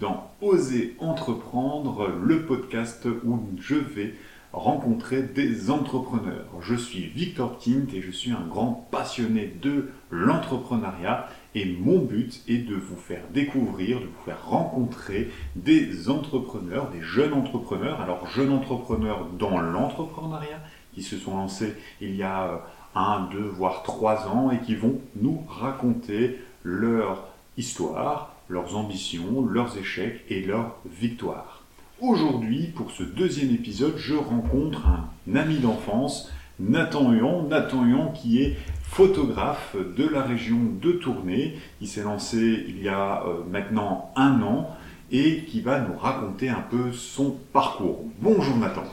dans Oser entreprendre, le podcast où je vais rencontrer des entrepreneurs. Je suis Victor Tint et je suis un grand passionné de l'entrepreneuriat. Et mon but est de vous faire découvrir, de vous faire rencontrer des entrepreneurs, des jeunes entrepreneurs, alors jeunes entrepreneurs dans l'entrepreneuriat qui se sont lancés il y a euh, un, deux, voire trois ans et qui vont nous raconter leur histoire, leurs ambitions, leurs échecs et leurs victoires. Aujourd'hui, pour ce deuxième épisode, je rencontre un ami d'enfance, Nathan Huon. Nathan Huon qui est photographe de la région de Tournai. Il s'est lancé il y a euh, maintenant un an et qui va nous raconter un peu son parcours. Bonjour Nathan.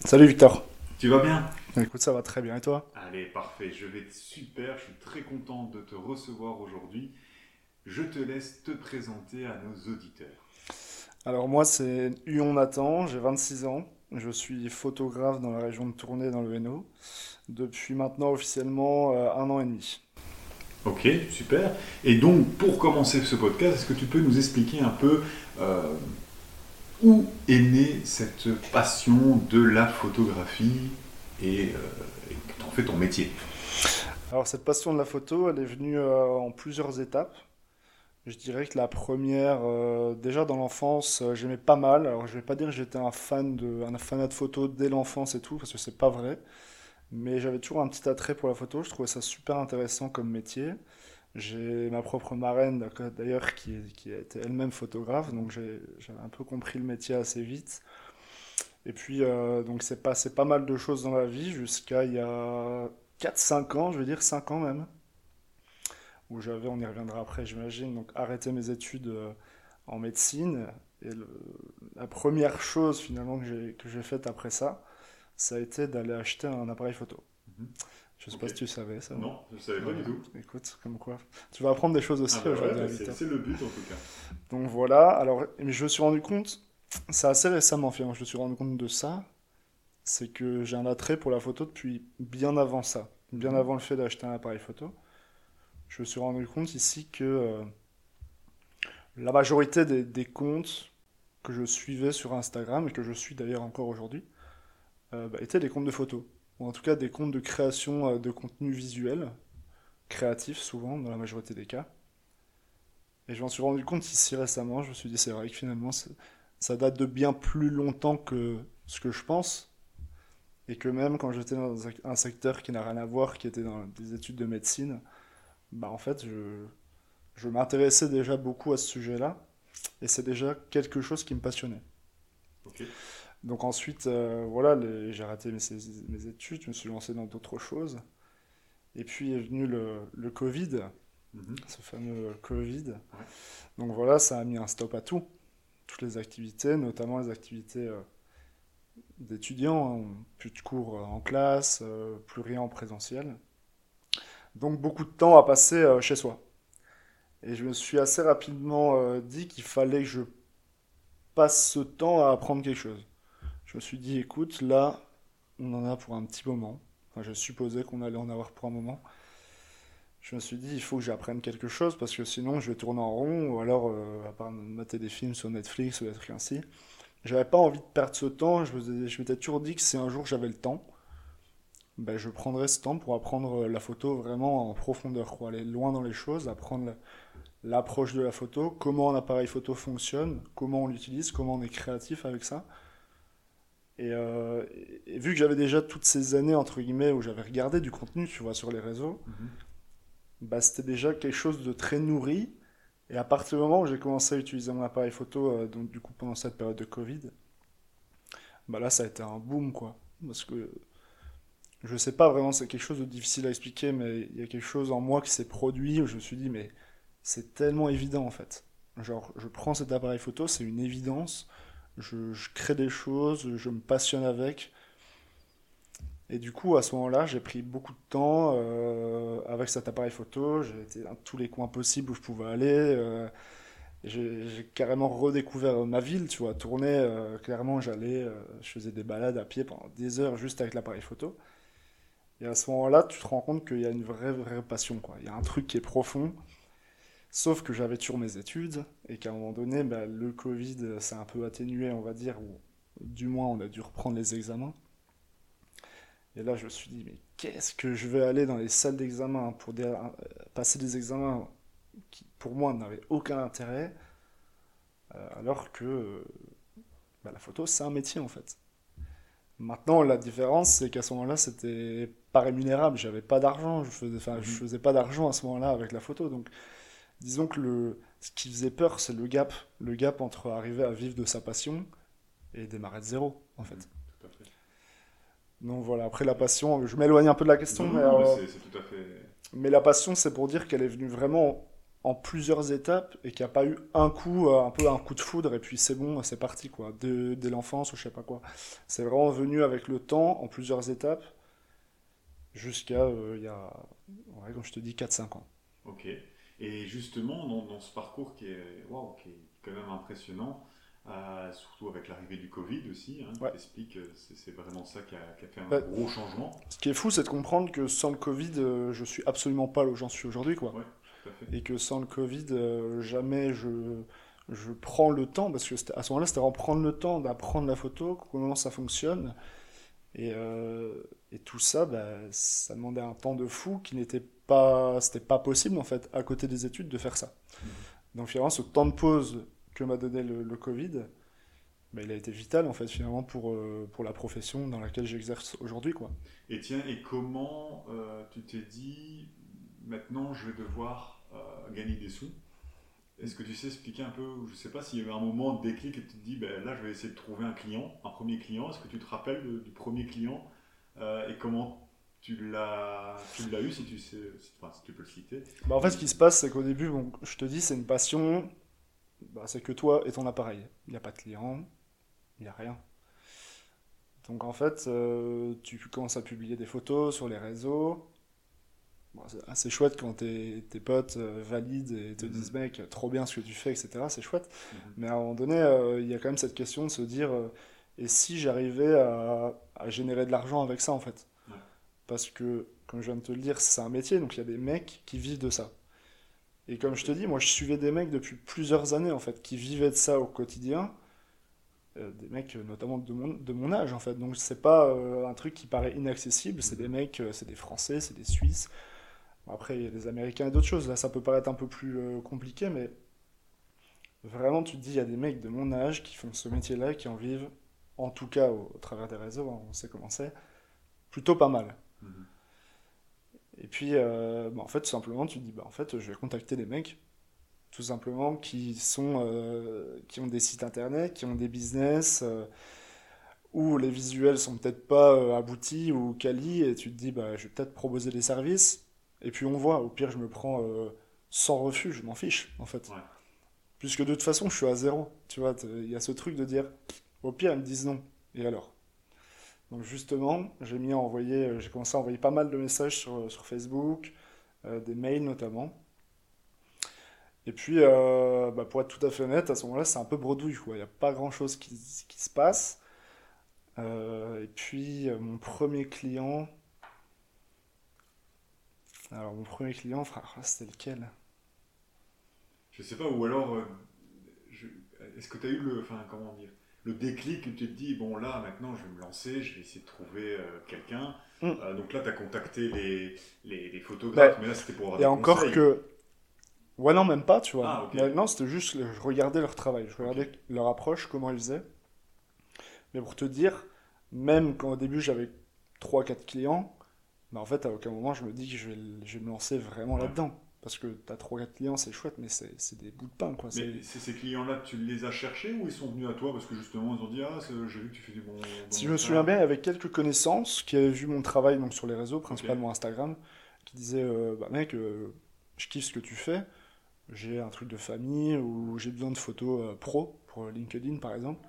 Salut Victor. Tu vas bien? Écoute, ça va très bien et toi? Allez, parfait, je vais super, je suis très content de te recevoir aujourd'hui. Je te laisse te présenter à nos auditeurs. Alors moi c'est Huon Nathan, j'ai 26 ans, je suis photographe dans la région de Tournai dans le Hainaut depuis maintenant officiellement euh, un an et demi. Ok, super. Et donc pour commencer ce podcast, est-ce que tu peux nous expliquer un peu euh, où est née cette passion de la photographie et, euh, et en fait ton métier? Alors cette passion de la photo, elle est venue euh, en plusieurs étapes. Je dirais que la première, euh, déjà dans l'enfance, euh, j'aimais pas mal. Alors je vais pas dire que j'étais un fan de, un fanat de photo dès l'enfance et tout, parce que c'est pas vrai. Mais j'avais toujours un petit attrait pour la photo. Je trouvais ça super intéressant comme métier. J'ai ma propre marraine, d'ailleurs, qui, était elle-même photographe, donc j'avais un peu compris le métier assez vite. Et puis, euh, donc c'est passé pas mal de choses dans la vie jusqu'à il y a quatre cinq ans, je veux dire 5 ans même, où j'avais, on y reviendra après, j'imagine, donc arrêté mes études euh, en médecine. Et le- la première chose finalement que j'ai faite après ça, ça a été d'aller acheter un appareil photo. Mhm. Je sais Ok. pas si tu savais ça. Non, je ne savais pas du tout. Écoute, comme quoi. Tu vas apprendre des choses aussi Ah bah ouais, aujourd'hui, bah, c'est le but en tout cas. Donc voilà, alors je me suis rendu compte, c'est assez récemment finalement, je me suis rendu compte de ça, c'est que j'ai un attrait pour la photo depuis bien avant ça, bien Mhm. avant le fait d'acheter un appareil photo. Je me suis rendu compte ici que euh, la majorité des, comptes que je suivais sur Instagram, et que je suis d'ailleurs encore aujourd'hui, euh, bah, étaient des comptes de photos, ou en tout cas des comptes de création euh, de contenu visuel, créatif souvent, dans la majorité des cas. Et je m'en suis rendu compte ici récemment, je me suis dit c'est vrai que finalement ça date de bien plus longtemps que ce que je pense. Et que même quand j'étais dans un secteur qui n'a rien à voir, qui était dans des études de médecine, bah en fait je, je m'intéressais déjà beaucoup à ce sujet-là. Et c'est déjà quelque chose qui me passionnait. Donc ensuite, euh, voilà, j'ai arrêté mes, mes études, je me suis lancé dans d'autres choses. Et puis est venu le, le Covid Mhm. ce fameux Covid. Donc voilà, ça a mis un stop à tout. Toutes les activités, notamment les activités euh, d'étudiants, hein. plus de cours euh, en classe, euh, plus rien en présentiel. Donc beaucoup de temps à passer euh, chez soi. Et je me suis assez rapidement euh, dit qu'il fallait que je passe ce temps à apprendre quelque chose. Je me suis dit, écoute, là, on en a pour un petit moment. Enfin, je supposais qu'on allait en avoir pour un moment. Je me suis dit, il faut que j'apprenne quelque chose parce que sinon je vais tourner en rond ou alors, euh, à part mater des films sur Netflix ou des trucs ainsi. J'avais pas envie de perdre ce temps. Je m'étais toujours dit que si un jour j'avais le temps, ben, je prendrais ce temps pour apprendre euh, la photo vraiment en profondeur, quoi. Aller loin dans les choses, apprendre la- l'approche de la photo, comment un appareil photo fonctionne, comment on l'utilise, comment on est créatif avec ça. Et, euh, et- vu que j'avais déjà toutes ces années, entre guillemets, où j'avais regardé du contenu, tu vois, sur les réseaux, bah, c'était déjà quelque chose de très nourri. Et à partir du moment où j'ai commencé à utiliser mon appareil photo, euh, donc du coup pendant cette période de Covid, bah là ça a été un boom quoi. Parce que je sais pas vraiment, c'est quelque chose de difficile à expliquer, mais il y a quelque chose en moi qui s'est produit où je me suis dit, mais c'est tellement évident en fait. Genre, je prends cet appareil photo, c'est une évidence, je, crée des choses, je me passionne avec. Et du coup, à ce moment-là, j'ai pris beaucoup de temps euh, avec cet appareil photo. J'ai été dans tous les coins possibles où je pouvais aller. euh, j'ai carrément redécouvert ma ville, tu vois. Tourner, euh, clairement, j'allais, je faisais des balades à pied pendant des heures juste avec l'appareil photo. Et à ce moment-là, tu te rends compte qu'il y a une vraie, vraie passion, quoi. Il y a un truc qui est profond. Sauf que j'avais toujours mes études et qu'à un moment donné, bah, le Covid s'est un peu atténué, on va dire, ou du moins on a dû reprendre les examens. Et là, je me suis dit, mais qu'est-ce que je vais aller dans les salles d'examen pour passer des examens qui, pour moi, n'avaient aucun intérêt, euh, alors que bah, la photo, c'est un métier en fait. Maintenant, la différence, c'est qu'à ce moment-là, c'était pas rémunérable. J'avais pas d'argent. Je faisais, enfin, je mhm. faisais pas d'argent à ce moment-là avec la photo. Donc, disons que le, ce qui faisait peur, c'est le gap, le gap entre arriver à vivre de sa passion et démarrer de zéro, en fait. Mhm, Donc voilà. Après la passion, je m'éloigne un peu de la question, mais, euh, tout à fait... mais la passion, c'est pour dire qu'elle est venue vraiment en plusieurs étapes et qu'il n'y a pas eu un coup, euh, un peu un coup de foudre et puis c'est bon, c'est parti quoi, dès, l'enfance ou je sais pas quoi. C'est vraiment venu avec le temps, en plusieurs étapes, jusqu'à euh, il y a, comme je te dis, 4-5 ans. Ok. Et justement, dans, ce parcours qui est, qui est quand même impressionnant, euh, surtout avec l'arrivée du Covid aussi, hein, explique c'est vraiment ça qui a, fait un bah, gros changement. Ce qui est fou, c'est de comprendre que sans le Covid, je suis absolument pas là où j'en suis aujourd'hui. quoi et que sans le Covid, euh, jamais je, je prends le temps, parce que à ce moment-là, c'était vraiment prendre le temps d'apprendre la photo, comment ça fonctionne. Et, euh, et tout ça, bah, ça demandait un temps de fou qui n'était pas, c'était pas possible en fait, à côté des études, de faire ça. Mmh. Donc finalement, ce temps de pause que m'a donné le, Covid, bah, il a été vital en fait finalement pour, euh, pour la profession dans laquelle j'exerce aujourd'hui. quoi. Et tiens, et comment tu t'es dit, maintenant je vais devoir gagner des sous. Est-ce que tu sais expliquer un peu, je ne sais pas s'il y a un moment de déclic et tu te dis, ben, là je vais essayer de trouver un client, un premier client. Est-ce que tu te rappelles du premier client euh, et comment tu l'as, tu l'as eu si tu, sais, si, tu peux le citer? Bah En fait, ce qui se passe, c'est qu'au début, bon, je te dis, c'est une passion, bah, c'est que toi et ton appareil. Il n'y a pas de client, il n'y a rien. Donc en fait, euh, tu commences à publier des photos sur les réseaux, c'est assez chouette quand tes, tes potes euh, valident et te disent mhm. mec trop bien ce que tu fais etc c'est chouette. Mhm. mais à un moment donné euh, il y a quand même cette question de se dire euh, et si j'arrivais à, à, générer de l'argent avec ça en fait? Parce que comme je viens de te le dire c'est un métier donc il y a des mecs qui vivent de ça. Et comme je te dis moi je suivais des mecs depuis plusieurs années en fait qui vivaient de ça au quotidien. Des mecs notamment de mon, de mon âge en fait. Donc c'est pas un truc qui paraît inaccessible. C'est des mecs c'est des français c'est des suisses après, il y a des Américains et d'autres choses. Là, ça peut paraître un peu plus euh, compliqué, mais vraiment, tu te dis, il y a des mecs de mon âge qui font ce métier-là, qui en vivent, en tout cas au, travers des réseaux, hein, on sait comment c'est, plutôt pas mal. Mhm. Et puis, euh, bah, en fait, tout simplement, tu te dis, bah, en fait, je vais contacter des mecs, tout simplement, qui, sont, euh, qui ont des sites internet, qui ont des business où les visuels sont peut-être pas aboutis ou quali, et tu te dis, bah, je vais peut-être proposer des services et puis on voit, au pire, je me prends euh, sans refus, je m'en fiche, en fait. Puisque de toute façon, je suis à zéro. Tu vois, il y a ce truc de dire, au pire, ils me disent non. Et alors? Donc justement, j'ai mis à envoyer, euh, j'ai commencé à envoyer pas mal de messages sur, euh, sur Facebook, des mails notamment. Et puis, bah, pour être tout à fait honnête, à ce moment-là, c'est un peu bredouille. Il n'y a pas grand-chose qui, qui, se passe. et puis, mon premier client, alors, mon premier client, c'était lequel? Je sais pas, ou alors, euh, est-ce que tu as eu le, enfin, comment dire, le déclic où tu te dis, bon, là, maintenant, je vais me lancer, je vais essayer de trouver euh, quelqu'un. Mm. Euh, donc là, tu as contacté les, les, photographes, bah, mais là, c'était pour avoir Et encore que. Ouais, non, même pas, tu vois. Ah, non, c'était juste, je regardais leur travail, je regardais leur approche, comment ils faisaient. Mais pour te dire, même quand au début j'avais 3-4 clients, mais en fait, à aucun moment, je me dis que je vais, je vais me lancer vraiment là-dedans. Parce que tu as 3-4 clients, c'est chouette, mais c'est des bouts de pain. Quoi. Mais ces clients-là, tu les as cherchés ou ils sont venus à toi parce que justement, ils ont dit Ah, j'ai vu que tu fais du bon. si je me souviens bien, il y avait quelques connaissances qui avaient vu mon travail donc, sur les réseaux, principalement Instagram, qui disaient euh, Bah, mec, euh, je kiffe ce que tu fais, j'ai un truc de famille ou j'ai besoin de photos euh, pro pour LinkedIn par exemple.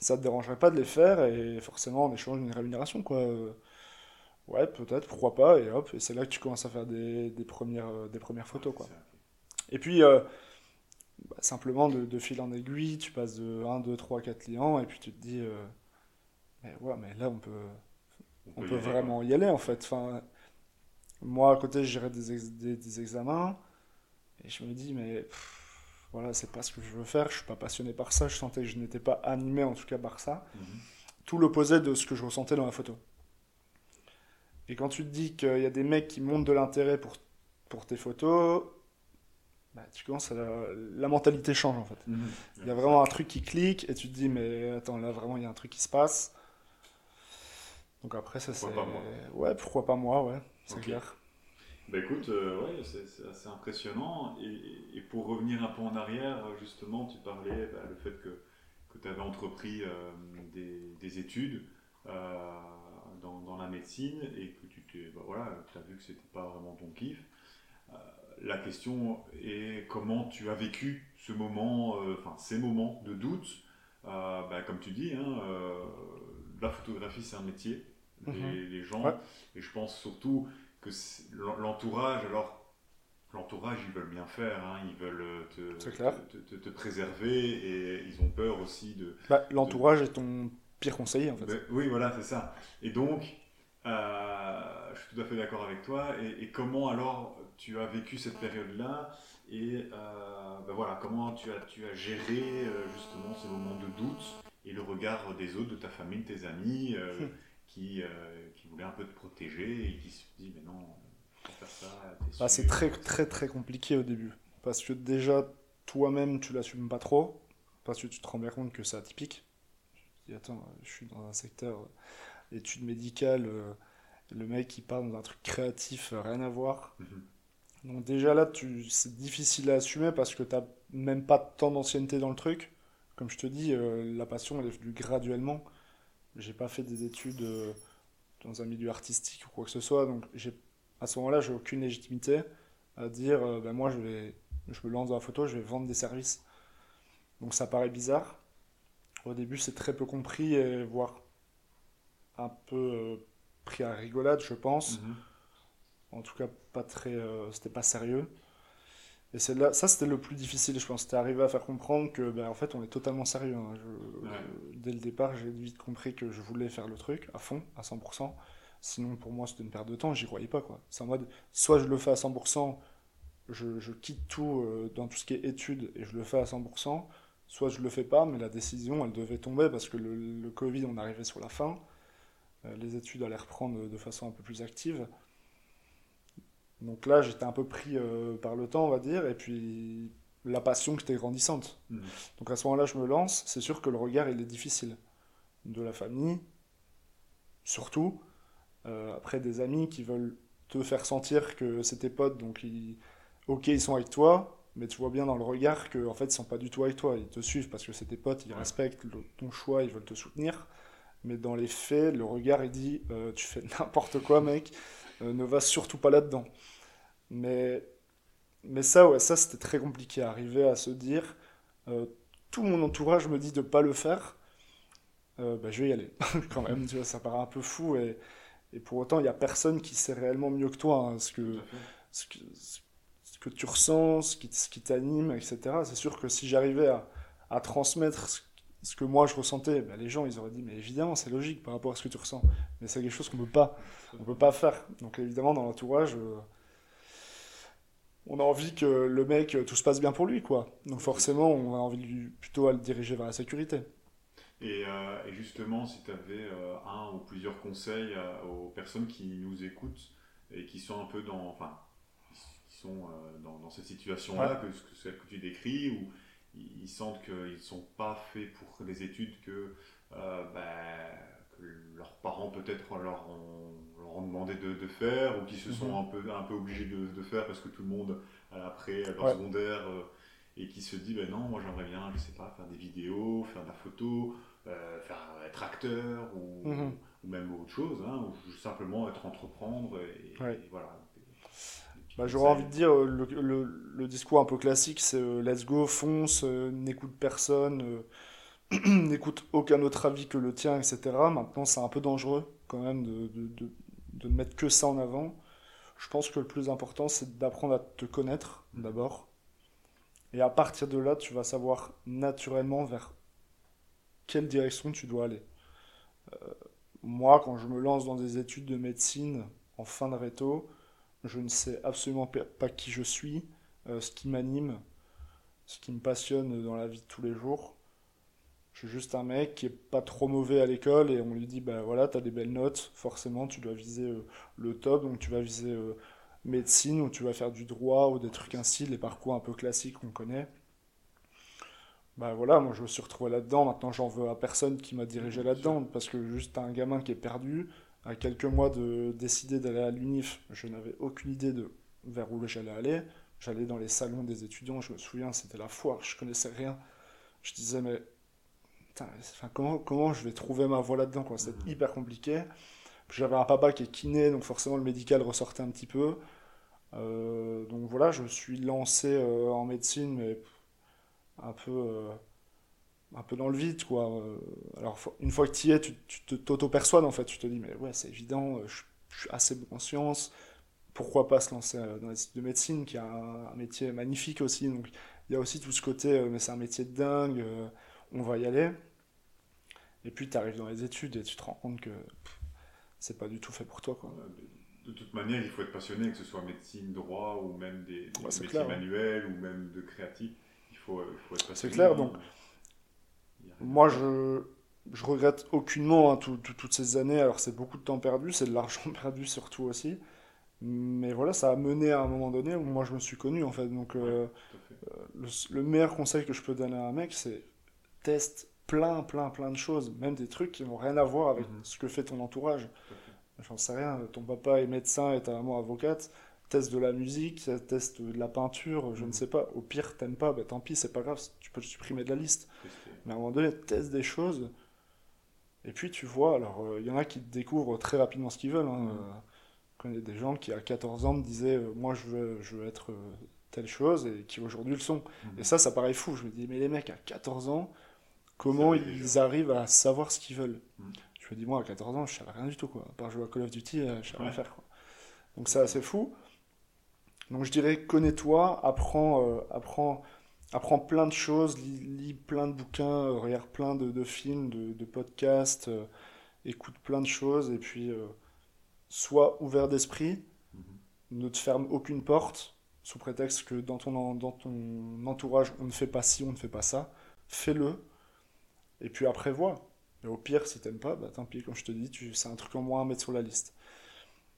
Ça te dérangerait pas de les faire et forcément, en échange d'une rémunération, quoi Ouais, peut-être, pourquoi pas, et hop, et c'est là que tu commences à faire des, des premières, euh, des premières photos, quoi. Et puis, euh, bah, simplement, de, fil en aiguille, tu passes de 1, 2, 3, 4 clients, et puis tu te dis, euh, mais ouais, mais là, on peut, on, peut, vraiment y aller, en fait. Enfin, moi, à côté, je des, des, des, examens, Et je me dis, mais voilà, c'est pas ce que je veux faire, je suis pas passionné par ça, je sentais que je n'étais pas animé en tout cas par ça. Mhm. Tout l'opposé de ce que je ressentais dans la photo. Et quand tu te dis qu'il y a des mecs qui montrent de l'intérêt pour, pour tes photos, bah, tu commences à la, mentalité change en fait. Mhm. Il y a vraiment un truc qui clique et tu te dis mais attends là vraiment il y a un truc qui se passe. Donc après ça c'est ouais pourquoi pas moi ouais c'est clair. Bah écoute, euh, ouais, c'est assez impressionnant. Et, et, pour revenir un peu en arrière, justement, tu parlais bah, le fait que, que tu avais entrepris euh, des, des, études euh, dans, dans, la médecine et que tu t'es, bah, voilà, as vu que c'était pas vraiment ton kiff. la question est comment tu as vécu ce moment, enfin ces moments de doute. Bah, comme tu dis, hein, la photographie c'est un métier. Les, mhm. les gens, et je pense surtout que l'entourage, alors l'entourage, ils veulent bien faire, hein, ils veulent euh, te, te, préserver et ils ont peur aussi de. Bah, l'entourage est ton pire conseiller en fait. Ben, oui, voilà, c'est ça. Et donc, euh, je suis tout à fait d'accord avec toi. Et, comment alors tu as vécu cette période-là et euh, ben voilà, comment tu as, tu as géré justement ces moments de doute et le regard des autres, de ta famille, de tes amis qui, qui voulait un peu te protéger et qui se dit mais non, faire ça. Bah, c'est très très très compliqué au début parce que déjà toi-même tu l'assumes pas trop parce que tu te rends bien compte que c'est atypique. Dis attends, je suis dans un secteur euh, études médicales, euh, le mec il parle dans un truc créatif, euh, rien à voir. Mhm. Donc déjà là, tu, c'est difficile à assumer parce que tu n'as même pas tant d'ancienneté dans le truc. Comme je te dis, la passion, elle est venue graduellement. J'ai pas fait des études dans un milieu artistique ou quoi que ce soit. Donc à ce moment-là, j'ai aucune légitimité à dire euh, ben moi je vais je me lance dans la photo, je vais vendre des services. Donc ça paraît bizarre. Au début, c'est très peu compris et voire un peu euh, pris à rigolade, je pense. Mhm. En tout cas, pas très, euh, c'était pas sérieux. Et c'est là, ça c'était le plus difficile, je pense. C'était arriver à faire comprendre que, ben, en fait, on est totalement sérieux. Hein. Dès le départ, j'ai vite compris que je voulais faire le truc à fond, à 100%. Sinon, pour moi, c'était une perte de temps. J'y croyais pas, quoi. C'est en mode, soit je le fais à 100%, je, je quitte tout euh, dans tout ce qui est études et je le fais à 100%, soit je le fais pas, mais la décision, elle devait tomber parce que le, le Covid, on arrivait sur la fin. Euh, les études allaient reprendre de façon un peu plus active. Donc là, j'étais un peu pris euh, par le temps, on va dire, et puis la passion qui était grandissante. Mhm. Donc à ce moment-là, je me lance. C'est sûr que le regard, il est difficile. De la famille, surtout. Euh, après, des amis qui veulent te faire sentir que c'est tes potes, donc ils... ok, ils sont avec toi, mais tu vois bien dans le regard qu'en en fait, ils sont pas du tout avec toi. Ils te suivent parce que c'est tes potes, ils respectent ton choix, ils veulent te soutenir. Mais dans les faits, le regard, il dit euh, Tu fais n'importe quoi, mec, ne va surtout pas là-dedans. Mais, mais ça, ouais, ça c'était très compliqué, arriver à se dire, euh, tout mon entourage me dit de ne pas le faire, euh, bah, je vais y aller, quand même, tu vois, ça paraît un peu fou, et, et pour autant, il n'y a personne qui sait réellement mieux que toi hein, ce, que, ce, que, ce, que, tu ressens, ce qui, qui t'anime, etc. C'est sûr que si j'arrivais à, transmettre ce que moi je ressentais, bah, les gens ils auraient dit mais évidemment c'est logique par rapport à ce que tu ressens, mais c'est quelque chose qu'on peut pas, on peut pas faire. Donc évidemment dans l'entourage, euh, on a envie que le mec, tout se passe bien pour lui, quoi. Donc forcément, on a envie plutôt à le diriger vers la sécurité. Et, euh, justement, si tu avais euh, un ou plusieurs conseils euh, aux personnes qui nous écoutent et qui sont un peu dans, enfin, sont dans, cette situation-là, que, que, celle que tu décris, où ils sentent qu'ils ne sont pas faits pour les études, que, ben, leurs parents peut-être leur ont ont demandé de, faire ou qui se sont mhm. un, peu, un peu obligés de, faire parce que tout le monde, après leur secondaire, euh, et qui se dit ben non, moi j'aimerais bien, je sais pas, faire des vidéos, faire de la photo, euh, faire être acteur ou, mhm. ou, même autre chose, hein, ou simplement être entreprendre et, voilà. Bah, J'aurais envie de dire, euh, le, le, le, discours un peu classique, c'est let's go, fonce, n'écoute personne, n'écoute aucun autre avis que le tien, etc. Maintenant, c'est un peu dangereux quand même de, de, de ne mettre que ça en avant. Je pense que le plus important, c'est d'apprendre à te connaître d'abord. Et à partir de là, tu vas savoir naturellement vers quelle direction tu dois aller. Euh, moi, quand je me lance dans des études de médecine en fin de réto, je ne sais absolument pas qui je suis, euh, ce qui m'anime, ce qui me passionne dans la vie de tous les jours. Je suis juste un mec qui est pas trop mauvais à l'école et on lui dit bah voilà, tu as des belles notes, forcément tu dois viser euh, le top, donc tu vas viser euh, médecine ou tu vas faire du droit ou des trucs ainsi, les parcours un peu classiques qu'on connaît. Bah voilà, moi je me suis retrouvé là-dedans, maintenant j'en veux à personne qui m'a dirigé là-dedans, parce que juste un gamin qui est perdu, à quelques mois de décider d'aller à l'UNIF, je n'avais aucune idée de vers où j'allais aller. J'allais dans les salons des étudiants, je me souviens, c'était la foire, je connaissais rien. Je disais, mais enfin, comment, comment je vais trouver ma voie là-dedans C'est mhm. hyper compliqué. J'avais un papa qui est kiné, donc forcément le médical ressortait un petit peu. Euh, donc voilà, je me suis lancé euh, en médecine, mais un peu, euh, un peu dans le vide, quoi. alors, une fois que tu y es, tu, tu t'auto-persuades, en fait. Tu te dis, mais ouais, c'est évident, je, je, suis assez bon en sciences. Pourquoi pas se lancer dans les études de médecine, qui est un, un, métier magnifique aussi. Donc, il y a aussi tout ce côté, mais c'est un métier de dingue on va y aller. Et puis tu arrives dans les études et tu te rends compte que c'est pas du tout fait pour toi. Quoi. De toute manière, il faut être passionné, que ce soit médecine, droit ou même des, métiers manuels ou même de créatif. Il faut, il faut être passionné. C'est clair, donc moi je, je regrette aucunement hein, toutes ces années. Alors c'est beaucoup de temps perdu, c'est de l'argent perdu surtout aussi. Mais voilà, ça a mené à un moment donné où moi je me suis connu en fait. Donc euh, euh, le, meilleur conseil que je peux donner à un mec, c'est teste plein, plein, plein de choses, même des trucs qui n'ont rien à voir avec mhm. ce que fait ton entourage. J'en sais rien, ton papa est médecin et ta maman avocate, teste de la musique, teste de la peinture, je ne mhm. sais pas. Au pire, t'aimes pas, bah, tant pis, c'est pas grave, tu peux le supprimer de la liste. Mais à un moment donné, teste des choses. Et puis tu vois, alors il euh, y en a qui découvrent très rapidement ce qu'ils veulent. Hein. Euh, je connais des gens qui à 14 ans me disaient euh, Moi je veux, je veux être telle chose et qui aujourd'hui le sont. Et ça, ça paraît fou. Je me dis Mais les mecs à 14 ans, comment ils arrivent à savoir ce qu'ils veulent? Mm. Je me dis, moi, à 14 ans, je savais rien du tout, quoi. À part jouer à Call of Duty, euh, je savais rien faire, quoi. Donc c'est assez fou. Donc je dirais, connais-toi, apprends, euh, apprends, apprends plein de choses, lis, plein de bouquins, euh, regarde plein de, films, de, podcasts, écoute plein de choses, et puis sois ouvert d'esprit, mm-hmm. ne te ferme aucune porte, sous prétexte que dans ton, dans ton entourage, on ne fait pas ci, on ne fait pas ça. Fais-le, et puis après, vois. Mais au pire, si t'aimes pas, bah tant pis, comme je te dis, tu... c'est un truc en moins à mettre sur la liste.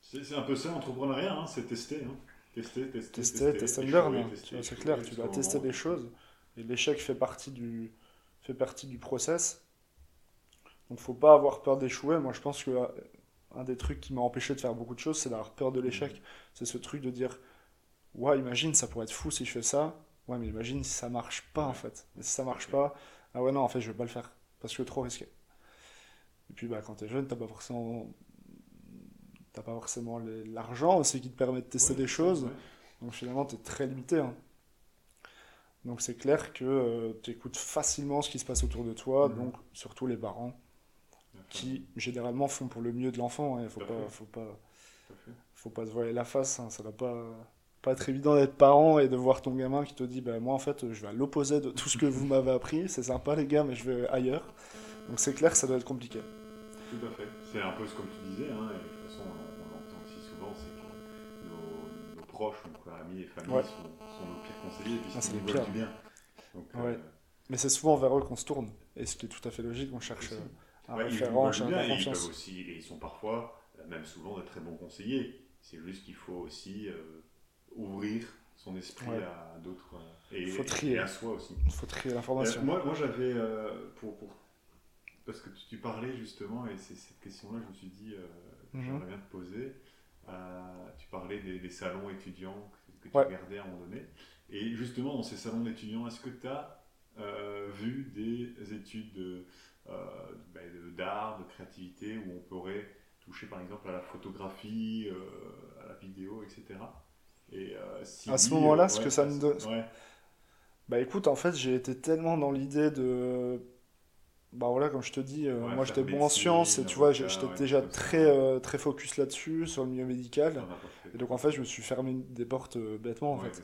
C'est un peu ça, l'entrepreneuriat, hein, c'est tester. Hein. Tester, tester, tester. Tester. C'est clair, tu dois tester des choses. Et l'échec fait partie du, fait partie du process. Donc faut pas avoir peur d'échouer. Moi, je pense que euh, un des trucs qui m'a empêché de faire beaucoup de choses, c'est d'avoir peur de l'échec. Mmh. C'est ce truc de dire, ouais, imagine, ça pourrait être fou si je fais ça. Ouais, mais imagine si ça marche pas, en fait. Et si ça marche pas, ah ouais, non, en fait, je vais pas le faire parce que trop risqué. Et puis, bah, quand tu es jeune, t'as pas forcément. T'as pas forcément l'argent aussi qui te permet de tester des choses. Donc finalement, tu es très limité. Hein. Donc c'est clair que euh, tu écoutes facilement ce qui se passe autour de toi, mhm. donc surtout les parents, qui généralement font pour le mieux de l'enfant. Il hein. faut, pas, faut, pas, faut pas se voiler la face, hein. ça va pas pas être évident d'être parent et de voir ton gamin qui te dit bah, Moi, en fait, je vais à l'opposé de tout ce que vous m'avez appris. C'est sympa, les gars, mais je vais ailleurs. Donc, c'est clair que ça doit être compliqué. Tout à fait. C'est un peu comme tu disais. Hein, et de toute façon, on, entend aussi souvent c'est que nos, nos, proches, amis et familles sont, nos pires conseillers. Puis ah, c'est les pires. bien. Donc, ouais. Euh, mais c'est souvent vers eux qu'on se tourne. Et ce qui est tout à fait logique, on cherche euh, un référent, un bien, et ils, peuvent aussi, et ils sont parfois, même souvent, de très bons conseillers. C'est juste qu'il faut aussi. Euh, ouvrir son esprit à d'autres euh, et, faut trier. à soi aussi. Il faut trier l'information. Euh, moi, moi j'avais, euh, pour, pour, parce que tu, parlais justement, et c'est cette question-là je me suis dit, mhm. j'aimerais bien te poser. Tu parlais des, salons étudiants que, tu regardais à un moment donné. Et justement, dans ces salons d'étudiants, est-ce que tu as vu des études ben, d'art, de, créativité, où on pourrait toucher par exemple à la photographie, à la vidéo, etc. Euh, à ce moment-là, euh, ce que ça me donne. Bah écoute, en fait, j'ai été tellement dans l'idée de. Bah voilà, comme je te dis, euh, moi j'étais bon en sciences et tu vois, j'étais déjà très, très focus là-dessus, sur le milieu médical. Et donc en fait, je me suis fermé des portes bêtement en fait.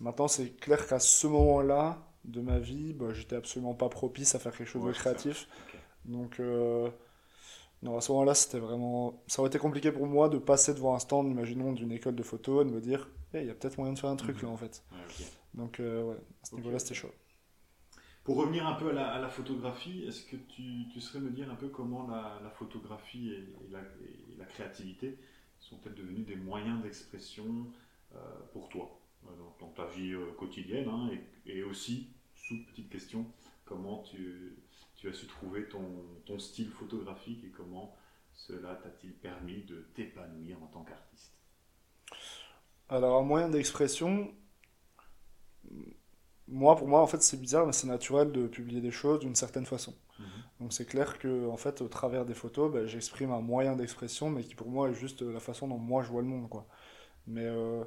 Maintenant, c'est clair qu'à ce moment-là de ma vie, bah, j'étais absolument pas propice à faire quelque chose de créatif. Donc Non, à ce moment-là, c'était vraiment. Ça aurait été compliqué pour moi de passer devant un stand, imaginons, d'une école de photo et de me dire, il y a peut-être moyen de faire un truc Mhm. là en fait. Donc, euh, ouais, à ce niveau-là, c'était chaud. Pour revenir un peu à la, photographie, est-ce que tu, tu saurais me dire un peu comment la, photographie et, la, créativité sont-elles devenues des moyens d'expression euh, pour toi euh, dans, ta vie euh, quotidienne hein, et, aussi, sous petite question, comment tu, tu as su trouver ton, ton style photographique et comment cela t'a-t-il permis de t'épanouir en tant qu'artiste? Alors, un moyen d'expression, moi, pour moi, en fait, c'est bizarre, mais c'est naturel de publier des choses d'une certaine façon. Mhm. Donc, c'est clair que, en fait, au travers des photos, ben, j'exprime un moyen d'expression, mais qui pour moi est juste la façon dont moi je vois le monde, quoi. Mais euh,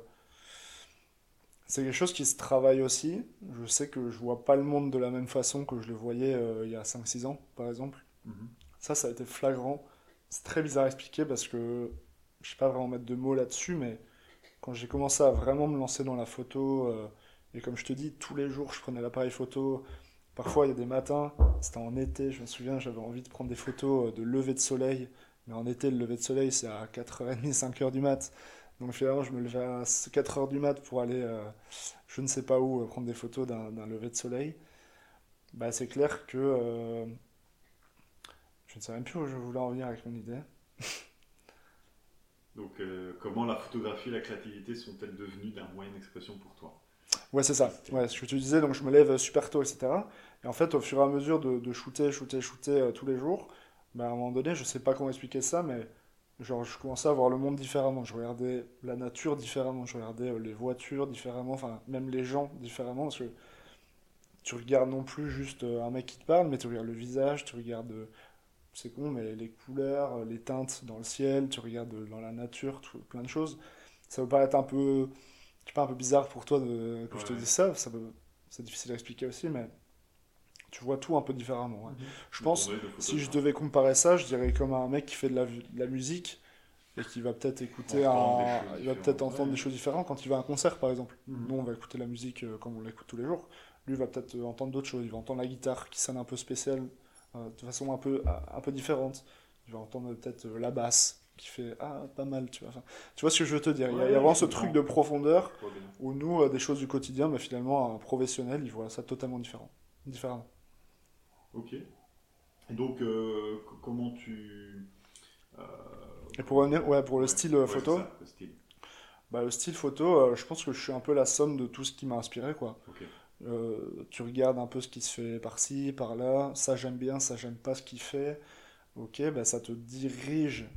c'est quelque chose qui se travaille aussi. Je sais que je vois pas le monde de la même façon que je le voyais euh, il y a 5-6 ans, par exemple. Mhm. Ça, ça a été flagrant. C'est très bizarre à expliquer parce que je sais pas vraiment mettre de mots là-dessus, mais quand j'ai commencé à vraiment me lancer dans la photo, euh, et comme je te dis, tous les jours je prenais l'appareil photo. Parfois, il y a des matins, c'était en été, je me souviens, j'avais envie de prendre des photos euh, de lever de soleil. Mais en été, le lever de soleil, c'est à 4h30, 5h du mat. Donc finalement, je me levais à 4h du mat pour aller, euh, je ne sais pas où, euh, prendre des photos d'un lever de soleil. Bah, c'est clair que je ne sais même plus où je voulais en venir avec mon idée. Donc, comment la photographie et la créativité sont-elles devenues d'un moyen d'expression pour toi? Ouais, c'est ça. Ouais, ce que tu disais, donc je me lève super tôt, etc. Et en fait, au fur et à mesure de, shooter, shooter, shooter euh, tous les jours, bah, à un moment donné, je sais pas comment expliquer ça, mais genre, je commençais à voir le monde différemment. Je regardais la nature différemment, je regardais euh, les voitures différemment, enfin, même les gens différemment, parce que tu regardes non plus juste euh, un mec qui te parle, mais tu regardes le visage, tu regardes, c'est con, mais les couleurs, les teintes dans le ciel, tu regardes dans la nature, tout- plein de choses. Ça peut paraître un peu, sais pas, un peu bizarre pour toi de, que je te dise ça, ça peut- c'est difficile à expliquer aussi, mais tu vois tout un peu différemment. ouais. Je pense, si je devais comparer ça, je dirais comme un mec qui fait de la, de la musique et qui va peut-être écouter Entendre des un, choses il va peut-être différentes, entendre ouais. des choses différentes quand il va à un concert par exemple. Mhm. Nous on va écouter la musique euh, comme on l'écoute tous les jours. Lui va peut-être euh, entendre d'autres choses. Il va entendre la guitare qui sonne un peu spéciale, euh, de façon un peu, un peu différente. Il va entendre peut-être euh, la basse qui fait ah pas mal tu vois. Enfin, tu vois ce que je veux te dire. Il y a, il y a Ouais, vraiment ce truc de profondeur où nous euh, des choses du quotidien, mais finalement un professionnel il voit ça totalement différent, différemment. Ok. Donc, euh, comment tu. euh, Et pour revenir, ouais, pour le ouais, style ouais, photo. ça, le style. Bah, le style photo, euh, je pense que je suis un peu la somme de tout ce qui m'a inspiré, quoi. Tu regardes un peu ce qui se fait par-ci, par-là, ça j'aime bien, ça j'aime pas ce qu'il fait. Ok, bah, ça te dirige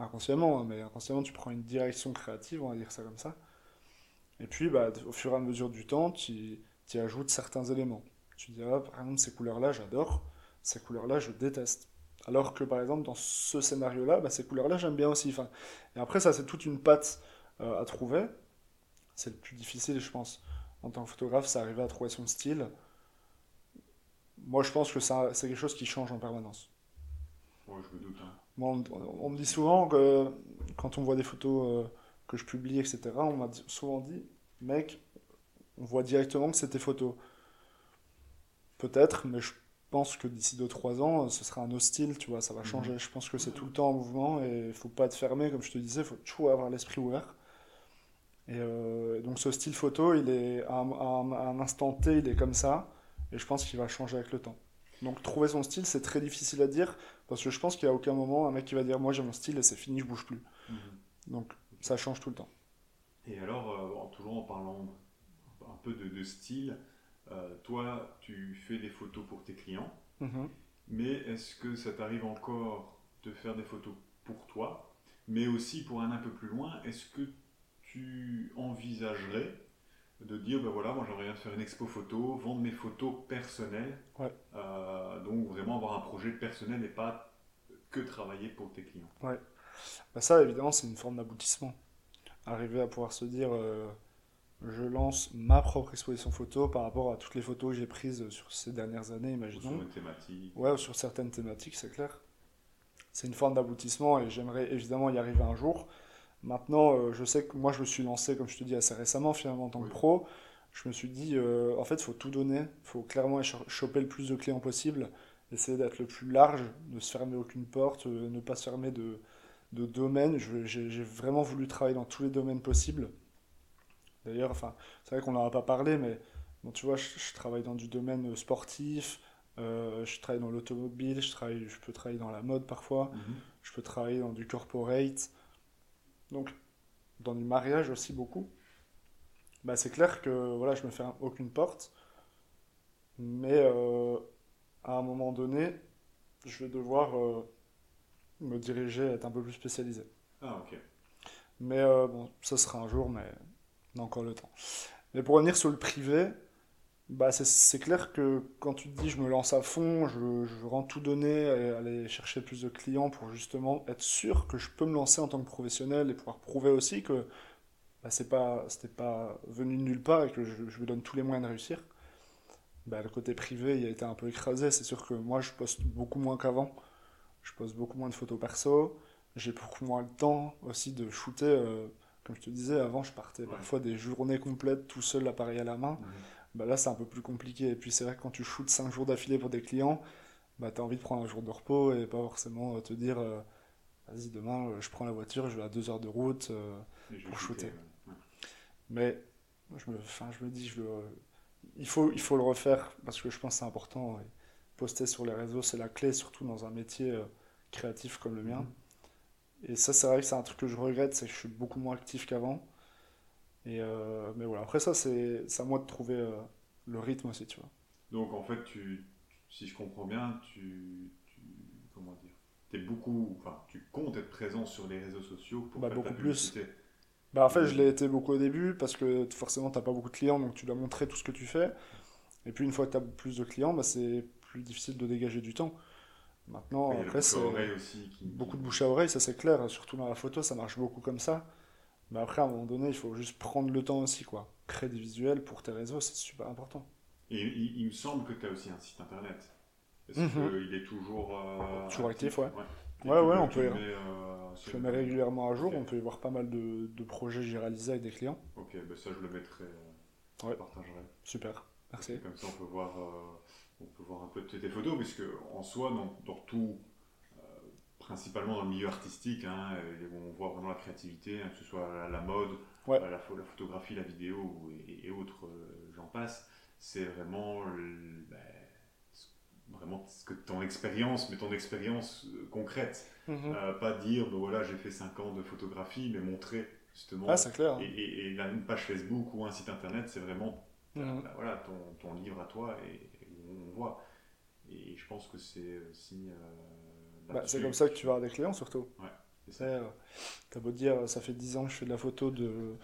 inconsciemment, hein, mais inconsciemment tu prends une direction créative, on va dire ça comme ça. Et puis bah, au fur et à mesure du temps, tu y ajoutes certains éléments. Tu dis, ah, par exemple, ces couleurs-là j'adore, ces couleurs-là je déteste. Alors que par exemple dans ce scénario-là, bah, ces couleurs-là j'aime bien aussi. Enfin, et après ça c'est toute une patte euh, à trouver. C'est le plus difficile je pense. En tant que photographe, c'est arriver à trouver son style. Moi je pense que c'est quelque chose qui change en permanence. Ouais, je me doute. hein. On, on me dit souvent que quand on voit des photos euh, que je publie, etc., on m'a souvent dit, mec, on voit directement que c'est tes photos. Peut-être, mais je pense que d'ici 2-3 ans, euh, ce sera un autre style, tu vois, ça va changer. Je pense que c'est tout le temps en mouvement et il faut pas être fermé, comme je te disais, il faut toujours avoir l'esprit ouvert. Et euh, donc ce style photo, il est un- à un instant T, il est comme ça, et je pense qu'il va changer avec le temps. Donc trouver son style, c'est très difficile à dire, parce que je pense qu'il n'y a aucun moment un mec qui va dire moi j'ai mon style et c'est fini, je bouge plus. Mhm. Donc ça change tout le temps. Et alors, euh, toujours en parlant un peu de, de style, euh, toi, tu fais des photos pour tes clients, Mhm. mais est-ce que ça t'arrive encore de faire des photos pour toi, mais aussi pour un un peu plus loin, est-ce que tu envisagerais de dire, ben voilà, moi j'aimerais bien faire une expo photo, vendre mes photos personnelles, Ouais. euh, donc vraiment avoir un projet personnel et pas que travailler pour tes clients. Bah ça évidemment c'est une forme d'aboutissement. Arriver à pouvoir se dire euh, je lance ma propre exposition photo par rapport à toutes les photos que j'ai prises sur ces dernières années, Ou imaginons. sur une thématique. Ouais, ou sur certaines thématiques, c'est clair. C'est une forme d'aboutissement et j'aimerais évidemment y arriver un jour. Maintenant, euh, je sais que moi, je me suis lancé, comme je te dis, assez récemment, finalement, en tant que Oui. pro. Je me suis dit, euh, en fait, il faut tout donner. Il faut clairement choper le plus de clients possible. essayer d'être le plus large, ne se fermer aucune porte, ne pas se fermer de, de domaine. J'ai vraiment voulu travailler dans tous les domaines possibles. D'ailleurs, enfin, c'est vrai qu'on n'en a pas parlé, mais bon, tu vois, je, travaille dans du domaine sportif, euh, je travaille dans l'automobile, je, travaille, je peux travailler dans la mode parfois, mhm. je peux travailler dans du corporate, donc dans du mariage aussi beaucoup. Bah, c'est clair que voilà, je me ferme aucune porte, mais euh, à un moment donné, je vais devoir euh, me diriger, être un peu plus spécialisé. Ah, ok. Mais bon, ça sera un jour, mais on a encore le temps. Mais pour revenir sur le privé, bah c'est clair que quand tu te dis je me lance à fond, je, je rends tout donner, et aller chercher plus de clients pour justement être sûr que je peux me lancer en tant que professionnel et pouvoir prouver aussi que bah, c'est pas c'était pas venu de nulle part et que je, je me donne tous les moyens de réussir. Bah, le côté privé il a été un peu écrasé. C'est sûr que moi je poste beaucoup moins qu'avant. Je poste beaucoup moins de photos perso. J'ai beaucoup moins le temps aussi de shooter. Euh, comme je te disais, avant je partais parfois des journées complètes tout seul, l'appareil à la main bah là c'est un peu plus compliqué. Et puis c'est vrai que quand tu shootes 5 jours d'affilée pour des clients, bah, tu as envie de prendre un jour de repos et pas forcément euh, te dire euh, vas-y demain euh, je prends la voiture, je vais à 2 heures de route pour shooter. Mais je me, je me dis, je il, faut, il faut le refaire parce que je pense que c'est important. poster sur les réseaux, c'est la clé, surtout dans un métier créatif comme le mien. Mm-hmm. Et ça, c'est vrai que c'est un truc que je regrette, c'est que je suis beaucoup moins actif qu'avant. Et euh, mais voilà, après ça, c'est à moi de trouver euh, le rythme aussi, tu vois. Donc en fait, tu, si je comprends bien, tu, tu comment dire, es beaucoup, enfin, tu comptes être présent sur les réseaux sociaux pour bah, faire beaucoup plus. Bah en fait, je l'ai été beaucoup au début parce que forcément, t'as pas beaucoup de clients, donc tu dois montrer tout ce que tu fais. Et puis une fois que tu as plus de clients, bah, c'est plus difficile de dégager du temps. Maintenant, après, c'est beaucoup de bouche à oreille, ça c'est clair. Surtout dans la photo, ça marche beaucoup comme ça. Mais après, à un moment donné, il faut juste prendre le temps aussi, quoi. Créer des visuels pour tes réseaux, c'est super important. Et il, me semble que tu as aussi un site internet. Est-ce mhm. qu'il est toujours. Euh, toujours actif, ouais. Ouais, ouais, on peut. Mets, euh, je le mets régulièrement à jour, on peut y voir pas mal de, de projets que j'ai réalisés avec des clients. Ok, bah ça je le mettrai, euh, ouais. partagerai. Super, merci. Comme ça on peut voir, on peut voir un peu tes photos, puisque en soi, dans, dans tout principalement dans le milieu artistique, hein, on voit vraiment la créativité, hein, que ce soit la, mode, la, la, photographie, la vidéo et, autres, euh, j'en passe. C'est vraiment, ben, vraiment ce que ton expérience, mais ton expérience euh, concrète. Mhm. Euh, pas dire, ben voilà, j'ai fait 5 ans de photographie, mais montrer justement. Ah. Et, et, une page Facebook ou un site internet, c'est vraiment mhm. ben, voilà, ton, ton, livre à toi et, on voit. Et je pense que c'est aussi. Bah, c'est comme ça que tu vas avoir des clients surtout. Ouais, c'est euh, T'as beau dire, ça fait 10 ans que je fais de la photo de,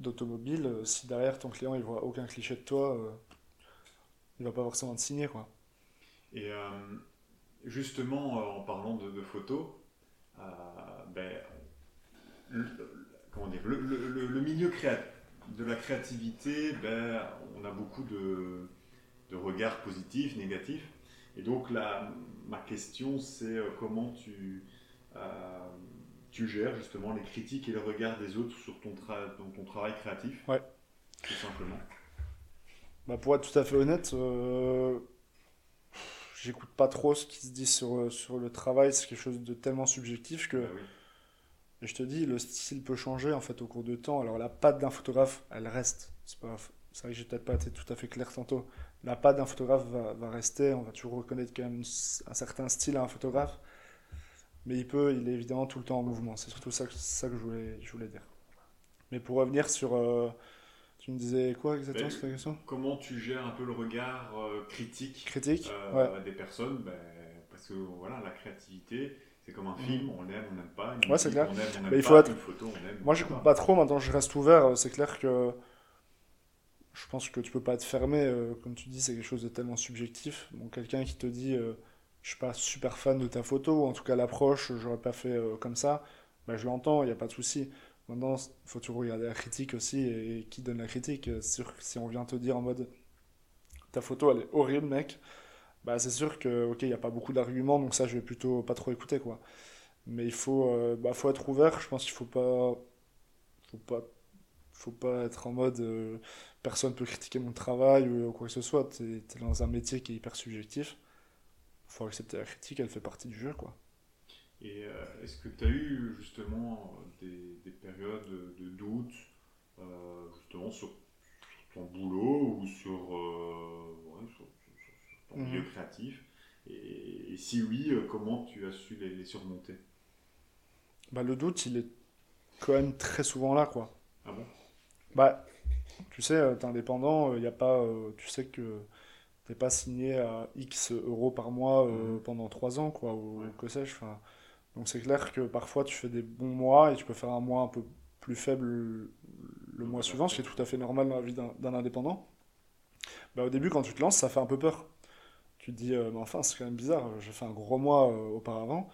d'automobile, euh, si derrière ton client il voit aucun cliché de toi, euh, il va pas forcément te signer. Quoi. Et justement, en parlant de, de photos, ben, le, comment dire, le, le, le milieu de la créativité, ben, on a beaucoup de, de regards positifs, négatifs. Et donc la, ma question c'est euh, comment tu, euh, tu gères justement les critiques et le regard des autres sur ton, ton travail créatif? Ouais. Tout simplement. Bah pour être tout à fait honnête, euh, j'écoute pas trop ce qui se dit sur, sur le travail, c'est quelque chose de tellement subjectif que... Bah et je te dis, le style peut changer en fait au cours du temps. Alors la patte d'un photographe, elle reste. C'est pas, c'est vrai que j'ai peut-être pas été tout à fait clair tantôt la patte d'un photographe va, rester, on va toujours reconnaître quand même un certain style à un photographe, mais il peut, il est évidemment tout le temps en mouvement. C'est surtout ça, ça que je voulais, je voulais dire. Mais pour revenir sur, euh, tu me disais quoi exactement sur la question? Comment tu gères un peu le regard euh, critique, critique euh, des personnes? Ben, Parce que voilà, la créativité, c'est comme un mhm. film, on aime, on n'aime pas. ouais, c'est clair. il faut être... Moi, je pas trop. Maintenant, je reste ouvert. C'est clair que je pense que tu peux pas te fermer, euh, comme tu dis, c'est quelque chose de tellement subjectif. Quelqu'un qui te dit euh, je suis pas super fan de ta photo, ou en tout cas l'approche, j'aurais pas fait euh, comme ça, bah, je l'entends, il n'y a pas de souci. Maintenant, faut toujours regarder la critique aussi et, qui donne la critique. C'est sûr si on vient te dire en mode ta photo elle est horrible, mec, bah c'est sûr que il n'y a pas beaucoup d'arguments, donc ça je vais plutôt pas trop écouter quoi. Mais il faut, bah, faut être ouvert, je pense qu'il faut pas, faut pas, faut pas être en mode personne peut critiquer mon travail ou quoi que ce soit. Tu es, dans un métier qui est hyper subjectif. faut accepter la critique, elle fait partie du jeu, quoi. Et euh, est-ce que tu as eu justement des, des périodes de doute, euh, justement sur, ton boulot ou sur, euh, ouais, sur, ton Mhm. milieu créatif? Et, et si oui, euh, comment tu as su les, les surmonter? Bah, le doute, il est quand même très souvent là, quoi. Ah bon? Bah, tu sais, euh, t'es indépendant, il y a pas, euh, tu sais que t'es pas signé à X euros par mois euh, Mhm. pendant 3 ans, quoi, ou Ouais. que sais-je. enfin. Donc c'est clair que parfois tu fais des bons mois et tu peux faire un mois un peu plus faible le, mois suivant, ce qui est tout à fait normal dans la vie d'un d'un indépendant. Bah, au début, quand tu te lances, ça fait un peu peur. Tu te dis, euh, mais enfin, c'est quand même bizarre, j'ai fait un gros mois euh, auparavant.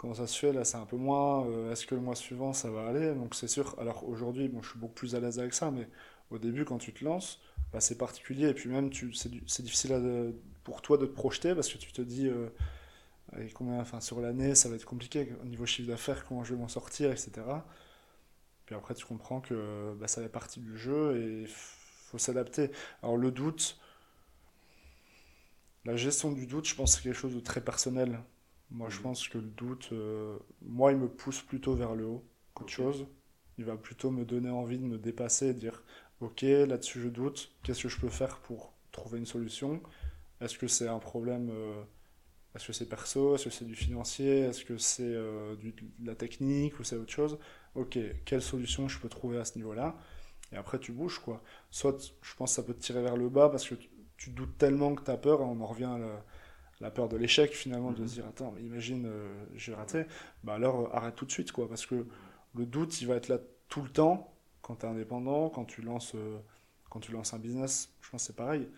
Comment ça se fait, là, c'est un peu moins. euh, Est-ce que le mois suivant, ça va aller? Donc, c'est sûr. Alors, aujourd'hui, bon, je suis beaucoup plus à l'aise avec ça, mais au début, quand tu te lances, bah, c'est particulier. Et puis, même, c'est difficile pour toi de te projeter parce que tu te dis, euh, combien, sur l'année, ça va être compliqué au niveau chiffre d'affaires, comment je vais m'en sortir, etc. Puis après, tu comprends que bah, ça fait partie du jeu et faut s'adapter. Alors, le doute, la gestion du doute, je pense c'est quelque chose de très personnel. Moi, je Mhm. pense que le doute, euh, moi, il me pousse plutôt vers le haut qu'autre chose. Il va plutôt me donner envie de me dépasser et dire, ok, là-dessus je doute, qu'est-ce que je peux faire pour trouver une solution? Est-ce que c'est un problème, euh, est-ce que c'est perso, est-ce que c'est du financier, est-ce que c'est euh, de la technique ou c'est autre chose? Ok, quelle solution je peux trouver à ce niveau-là? Et après, tu bouges, quoi. Soit, je pense que ça peut te tirer vers le bas parce que tu, tu doutes tellement que tu as peur, et on en revient à la, la peur de l'échec, finalement, de Mhm. se dire, attends, mais imagine, euh, j'ai raté. Bah alors, euh, arrête tout de suite, quoi, parce que le doute, il va être là tout le temps quand tu es indépendant, quand tu lances, euh, quand tu lances un business, je pense c'est pareil.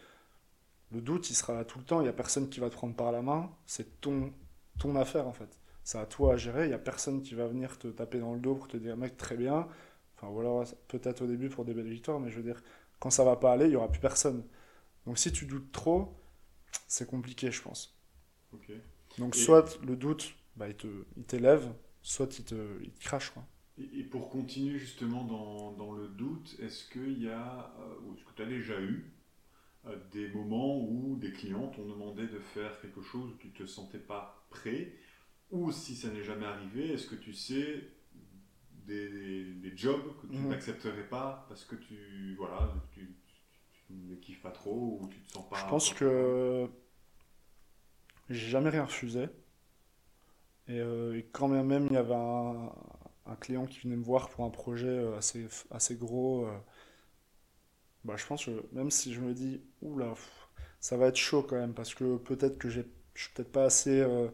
Le doute, il sera là tout le temps, il n'y a personne qui va te prendre par la main, c'est ton, ton affaire, en fait. C'est à toi à gérer, il n'y a personne qui va venir te taper dans le dos pour te dire, mec, très bien. Enfin, voilà, peut-être au début pour des belles victoires, mais je veux dire, quand ça va pas aller, il n'y aura plus personne. Donc si tu doutes trop, c'est compliqué, je pense. Donc Et- soit le doute, bah, il t'élève, soit il te, il te crache, quoi. Et, et pour continuer justement dans, dans le doute, est-ce qu'il y a, euh, ou est-ce que tu as déjà eu euh, des moments où des clients t'ont demandé de faire quelque chose où tu ne te sentais pas prêt? Ou si ça n'est jamais arrivé, est-ce que tu sais des, des jobs que tu Mhm. n'accepterais pas parce que tu, voilà, tu ne kiffes pas trop ou tu te sens pas. Je pense que j'ai jamais rien refusé. Et, euh, et quand même il y avait un, un client qui venait me voir pour un projet euh, assez, assez gros, euh, bah, je pense que même si je me dis, oula, ça va être chaud quand même, parce que peut-être que j'ai, je suis peut-être pas assez euh,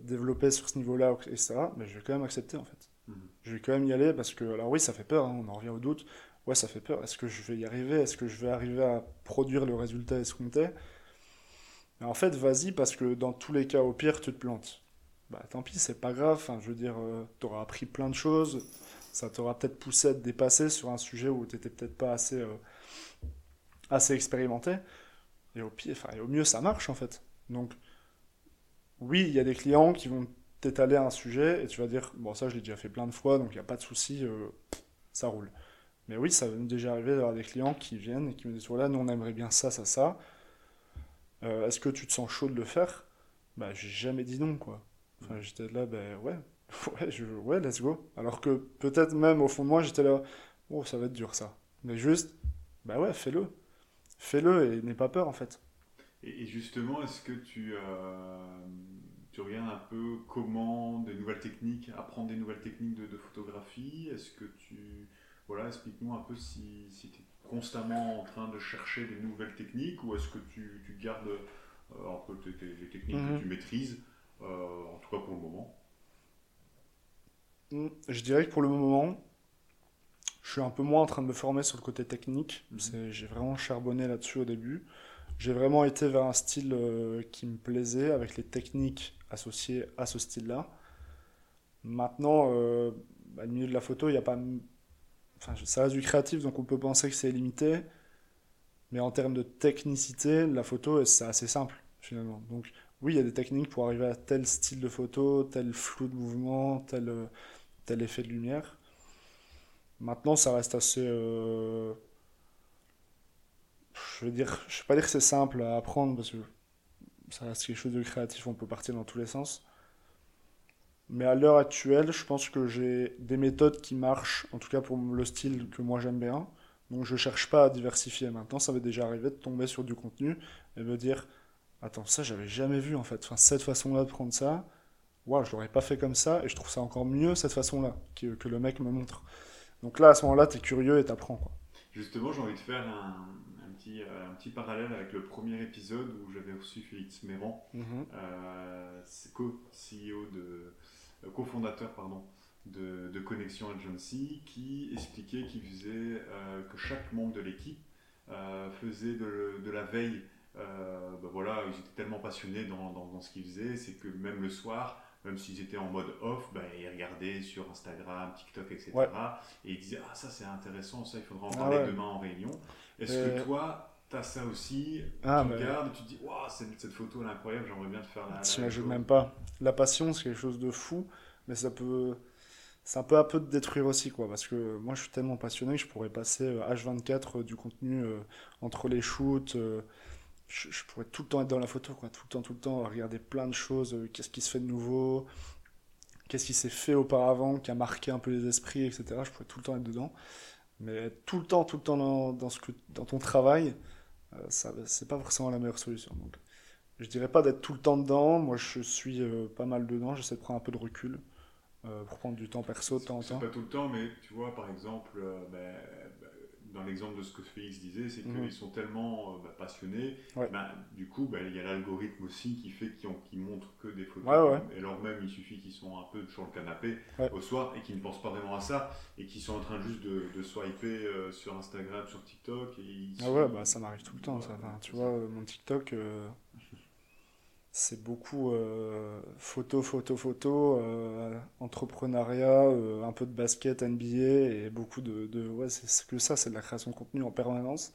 développé sur ce niveau-là, etc. Mais je vais quand même accepter en fait. Mhm. Je vais quand même y aller parce que, alors oui, ça fait peur, hein, on en revient au doute. Ouais, ça fait peur. Est-ce que je vais y arriver? Est-ce que je vais arriver à produire le résultat escompté? Mais en fait, vas-y, parce que dans tous les cas, au pire, tu te plantes. Bah tant pis, c'est pas grave. Enfin, je veux dire, tu auras appris plein de choses. Ça t'aura peut-être poussé à te dépasser sur un sujet où tu n'étais peut-être pas assez, euh, assez expérimenté. Et au pire, enfin, et au mieux, ça marche en fait. Donc, oui, il y a des clients qui vont t'étaler un sujet et tu vas dire, bon, ça, je l'ai déjà fait plein de fois, donc il n'y a pas de souci, euh, ça roule. Mais oui, ça m'est déjà arrivé d'avoir des clients qui viennent et qui me disent, voilà, nous, on aimerait bien ça, ça, ça. Euh, est-ce que tu te sens chaud de le faire? Bah, j'ai jamais dit non, quoi. Enfin, j'étais là, ben ouais, ouais, je, ouais, let's go. Alors que peut-être même au fond de moi, j'étais là, oh, ça va être dur ça. Mais juste, bah ouais, fais-le. Fais-le et n'aie pas peur en fait. Et, et justement, est-ce que tu, euh, tu regardes un peu comment des nouvelles techniques, apprendre des nouvelles techniques de, de photographie? Est-ce que tu. Voilà, explique-nous un peu si, si tu es constamment en train de chercher des nouvelles techniques ou est-ce que tu, tu gardes euh, un peu tes- tes- les techniques Mhm. que tu maîtrises, euh, en tout cas pour le moment Hmm, Je dirais que pour le moment, je suis un peu moins en train de me former sur le côté technique. Mhm. J'ai vraiment charbonné là-dessus au début. J'ai vraiment été vers un style euh, qui me plaisait avec les techniques associées à ce style-là. Maintenant, euh, bah, le milieu de la photo, il n'y a pas. Enfin, ça reste du créatif, donc on peut penser que c'est limité. Mais en termes de technicité, la photo, c'est assez simple, finalement. Donc, oui, il y a des techniques pour arriver à tel style de photo, tel flou de mouvement, tel, euh, effet de lumière. Maintenant, ça reste assez. euh, Je veux dire, je vais pas dire que c'est simple à apprendre parce que ça reste quelque chose de créatif, on peut partir dans tous les sens. Mais à l'heure actuelle, je pense que j'ai des méthodes qui marchent, en tout cas pour le style que moi j'aime bien. Donc je cherche pas à diversifier. Maintenant, ça m'est déjà arrivé de tomber sur du contenu et me dire Attends, ça j'avais jamais vu en fait. Enfin, cette façon-là de prendre ça, waouh, je l'aurais pas fait comme ça et je trouve ça encore mieux cette façon-là que, que le mec me montre. Donc là, à ce moment-là, tu es curieux et t'apprends quoi. Justement, j'ai envie de faire un, un petit, euh, un petit parallèle avec le premier épisode où j'avais reçu Félix Méran, Mhm. euh, co-CEO de, cofondateur pardon, de, de Connexion Agency, qui expliquait qu'il faisait euh, que chaque membre de l'équipe euh, faisait de, de la veille. euh, ben voilà, ils étaient tellement passionnés dans, dans, dans ce qu'ils faisaient, c'est que même le soir, même s'ils étaient en mode off, ben, ils regardaient sur Instagram, TikTok, etc. Ouais. Et ils disaient Ah, ça c'est intéressant, ça il faudra en Ah parler ouais. demain en réunion. Est-ce Euh, que toi, tu as ça aussi Ah, Tu mais- regardes et tu te dis Waouh, cette, photo elle est incroyable, j'aimerais bien te faire la. la T'imagines même pas. La passion, c'est quelque chose de fou, mais ça peut. C'est un peu à peu de détruire aussi, quoi. Parce que moi, je suis tellement passionné que je pourrais passer euh, H24 euh, du contenu euh, entre les shoots. euh, je, je pourrais tout le temps être dans la photo, quoi. Tout le temps, tout le temps, regarder plein de choses. euh, qu'est-ce qui se fait de nouveau? Qu'est-ce qui s'est fait auparavant, qui a marqué un peu les esprits, etc. Je pourrais tout le temps être dedans. Mais tout le temps, tout le temps dans, dans, ce que, dans ton travail, euh, ça, c'est pas forcément la meilleure solution. Donc, je dirais pas d'être tout le temps dedans. Moi, je suis euh, pas mal dedans. J'essaie de prendre un peu de recul euh, pour prendre du temps perso de temps en temps. pas tout le temps, mais tu vois, par exemple, euh, ben, ben, dans l'exemple de ce que Félix disait, c'est qu'ils Mhm. sont tellement euh, ben, passionnés, Ouais. du coup, il y a l'algorithme aussi qui fait qu'ils ont- qu'ils montrent que des photos. Ouais, ouais. Et alors même, il suffit qu'ils sont un peu sur le canapé au soir et qu'ils ne pensent pas vraiment à ça et qu'ils sont en train juste de, de swiper sur Instagram, sur TikTok. Et ils Ah ouais, bah ça m'arrive tout le temps. Ça. Ouais, Enfin, tu vois, mon TikTok, c'est beaucoup euh, photo, photo, photo, euh, entrepreneuriat, euh, un peu de basket, NBA et beaucoup de, de ouais, c'est que ça, c'est de la création de contenu en permanence.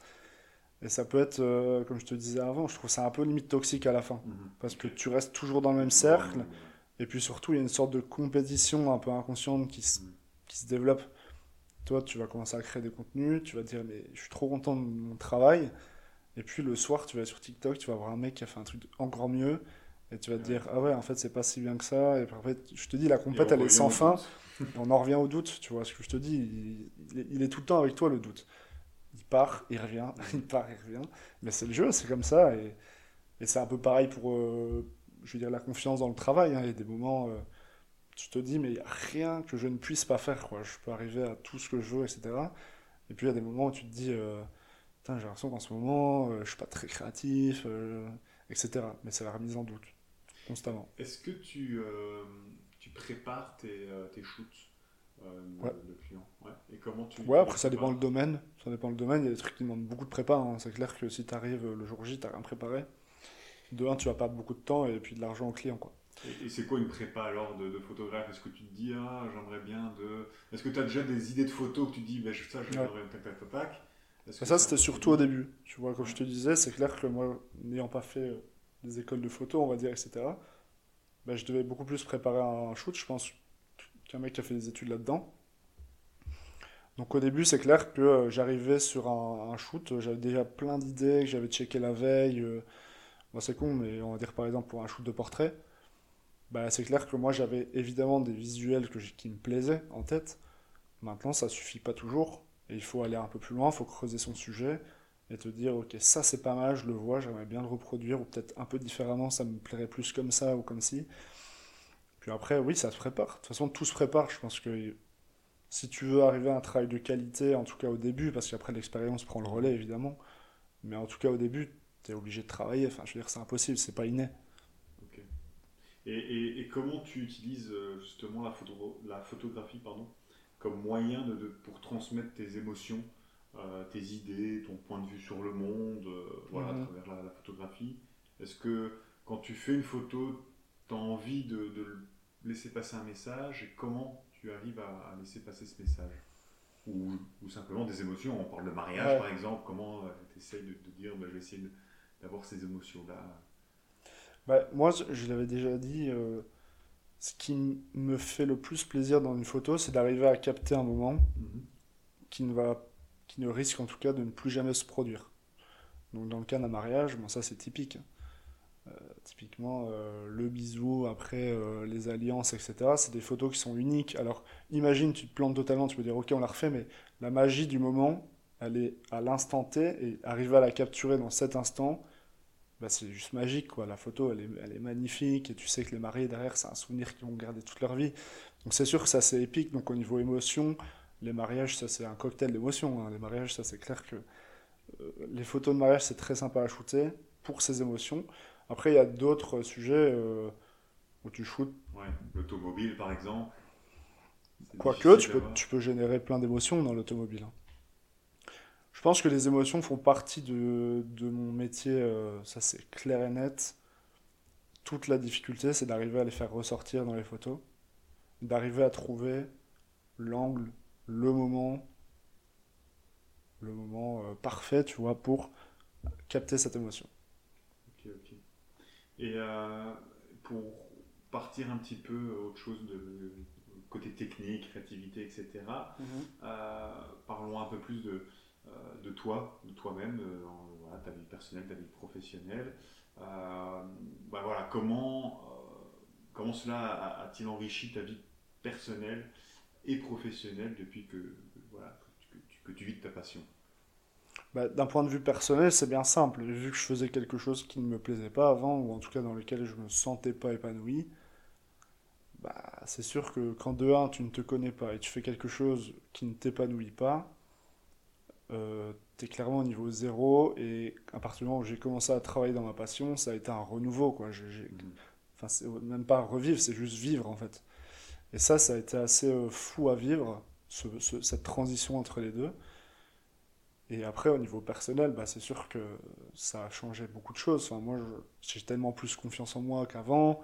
Et ça peut être, comme je te disais avant, je trouve ça un peu limite toxique à la fin. Mhm. Parce que tu restes toujours dans le même cercle. Et puis surtout, il y a une sorte de compétition un peu inconsciente qui se, Mm. qui se développe. Toi, tu vas commencer à créer des contenus, tu vas te dire, mais je suis trop content de mon travail. Et puis le soir, tu vas sur TikTok, tu vas voir un mec qui a fait un truc encore mieux. Et tu vas te Ouais. dire, ah ouais, en fait, c'est pas si bien que ça. Et fait, je te dis, la compète, elle est sans fin. Et on en revient au doute, tu vois ce que je te dis. Il, il est, tout le temps avec toi, le doute. Il part, il revient, il part, il revient. Mais c'est le jeu, c'est comme ça. Et, et c'est un peu pareil pour, euh, je veux dire, la confiance dans le travail. hein. Il y a des moments, euh, tu te dis, mais il n'y a rien que je ne puisse pas faire. Quoi. Je peux arriver à tout ce que je veux, etc. Et puis il y a des moments où tu te dis, euh, j'ai l'impression qu'en ce moment, euh, je suis pas très créatif, euh, etc. Mais c'est la remise en doute, constamment. Est-ce que tu, euh, tu prépares tes, euh, tes shoots de, Ouais. de clients? Ouais. Et comment tu Ouais, après ça dépend le domaine. Ça dépend le domaine. Il y a des trucs qui demandent beaucoup de prépa. hein. C'est clair que si tu arrives le jour J, tu rien préparé. De un, tu vas perdre beaucoup de temps et puis de l'argent au client. Quoi. Et, c'est quoi une prépa alors de, de photographe? Est-ce que tu te dis, ah, j'aimerais bien de. Est-ce que tu as déjà des idées de photos que tu te dis, ben, je- ça, j'aimerais tac, tac, tac, tac? Ça, c'est c'était surtout au début. Tu vois, comme je te disais, c'est clair que moi, n'ayant pas fait euh, des écoles de photo, on va dire, etc., ben, je devais beaucoup plus préparer un shoot, je pense, qu'un mec qui a fait des études là-dedans. Donc au début, c'est clair que euh, j'arrivais sur un, un shoot, euh, j'avais déjà plein d'idées que j'avais checké la veille. bon, c'est con, mais on va dire par exemple pour un shoot de portrait, bah, c'est clair que moi j'avais évidemment des visuels que qui me plaisaient en tête. Maintenant, ça suffit pas toujours. Il faut aller un peu plus loin, il faut creuser son sujet et te dire, ok, ça c'est pas mal, je le vois, j'aimerais bien le reproduire, ou peut-être un peu différemment, ça me plairait plus comme ça ou comme ci. Puis après, oui, ça se prépare. De toute façon, tout se prépare. Je pense que si tu veux arriver à un travail de qualité, en tout cas au début, parce qu'après l'expérience prend le relais évidemment, mais en tout cas au début, tu es obligé de travailler. Enfin, je veux dire, c'est impossible, c'est pas inné. Et, comment tu utilises euh, justement la, la photographie pardon, comme moyen de, de- pour transmettre tes émotions, euh, tes idées, ton point de vue sur le monde, euh, voilà, Mhm. à travers la, la photographie Est-ce que quand tu fais une photo, tu as envie de, de laisser passer un message et comment tu arrives à, à laisser passer ce message? Ou, ou simplement des émotions, on parle de mariage Ouais. par exemple, comment tu essayes de, de dire bah, je vais essayer d'avoir ces émotions-là? Bah, moi, je je l'avais déjà dit, euh, ce qui me fait le plus plaisir dans une photo, c'est d'arriver à capter un moment Mhm. qui ne va, qui ne risque en tout cas de ne plus jamais se produire. Donc dans le cas d'un mariage, bon ça c'est typique. typiquement, le bisou après les alliances, etc. C'est des photos qui sont uniques. Alors, imagine, tu te plantes totalement, tu peux dire, ok, on la refait, mais la magie du moment, elle est à l'instant T, et arriver à la capturer dans cet instant, bah, c'est juste magique. Quoi. La photo, elle est, elle est, magnifique, et tu sais que les mariés derrière, c'est un souvenir qu'ils vont garder toute leur vie. Donc c'est sûr que ça, c'est épique. Donc au niveau émotion, les mariages, ça, c'est un cocktail d'émotions. Hein. Les mariages, ça, c'est clair que euh, les photos de mariage, c'est très sympa à shooter pour ces émotions. Après, il y a d'autres sujets euh, où tu shootes. Ouais, l'automobile, par exemple. Quoique, tu peux, tu peux générer plein d'émotions dans l'automobile. Hein. Je pense que les émotions font partie de, de mon métier, euh, ça c'est clair et net. Toute la difficulté, c'est d'arriver à les faire ressortir dans les photos, d'arriver à trouver l'angle, le moment, le moment euh, parfait, tu vois, pour capter cette émotion. Ok, ok. Et euh, pour partir un petit peu autre chose de côté technique, créativité, etc., mhm. parlons un peu plus de de toi, de toi-même, euh, ta vie personnelle, ta vie professionnelle. Euh, bah voilà, comment, comment cela a-t-il enrichi ta vie personnelle et professionnelle depuis que, voilà, que, tu, vis de ta passion? Bah, D'un point de vue personnel, c'est bien simple. Vu que je faisais quelque chose qui ne me plaisait pas avant, ou en tout cas dans lequel je ne me sentais pas épanoui, bah, c'est sûr que quand de 1, tu ne te connais pas et tu fais quelque chose qui ne t'épanouit pas, euh, tu es clairement au niveau zéro. Et à partir du moment où j'ai commencé à travailler dans ma passion, ça a été un renouveau. Quoi. Enfin, c'est même pas revivre, c'est juste vivre en fait. Et ça, ça a été assez euh, fou à vivre, cette transition entre les deux. Et après, au niveau personnel, bah, c'est sûr que ça a changé beaucoup de choses. Enfin, moi, j'ai tellement plus confiance en moi qu'avant.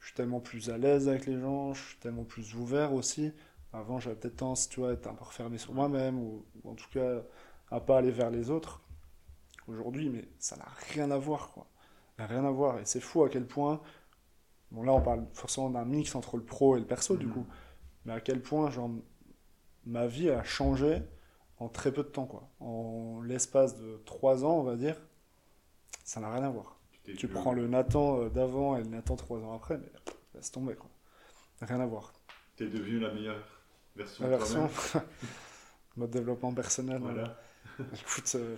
Je suis tellement plus à l'aise avec les gens. Je suis tellement plus ouvert aussi. Avant, j'avais peut-être tendance, tu vois, à être un peu refermé sur moi-même, ou, en tout cas à pas aller vers les autres. Aujourd'hui, mais ça n'a rien à voir, quoi. Rien à voir. Et c'est fou à quel point. Bon, là, on parle forcément d'un mix entre le pro et le perso, du mhm. coup. Mais à quel point, genre, ma vie a changé en très peu de temps, quoi. En l'espace de trois ans, on va dire, ça n'a rien à voir. Tu, prends le Nathan euh, d'avant et le Nathan trois ans après, mais laisse tomber, quoi. Rien à voir. Tu es devenu la meilleure version La version Mode développement personnel. Voilà. Écoute. Euh,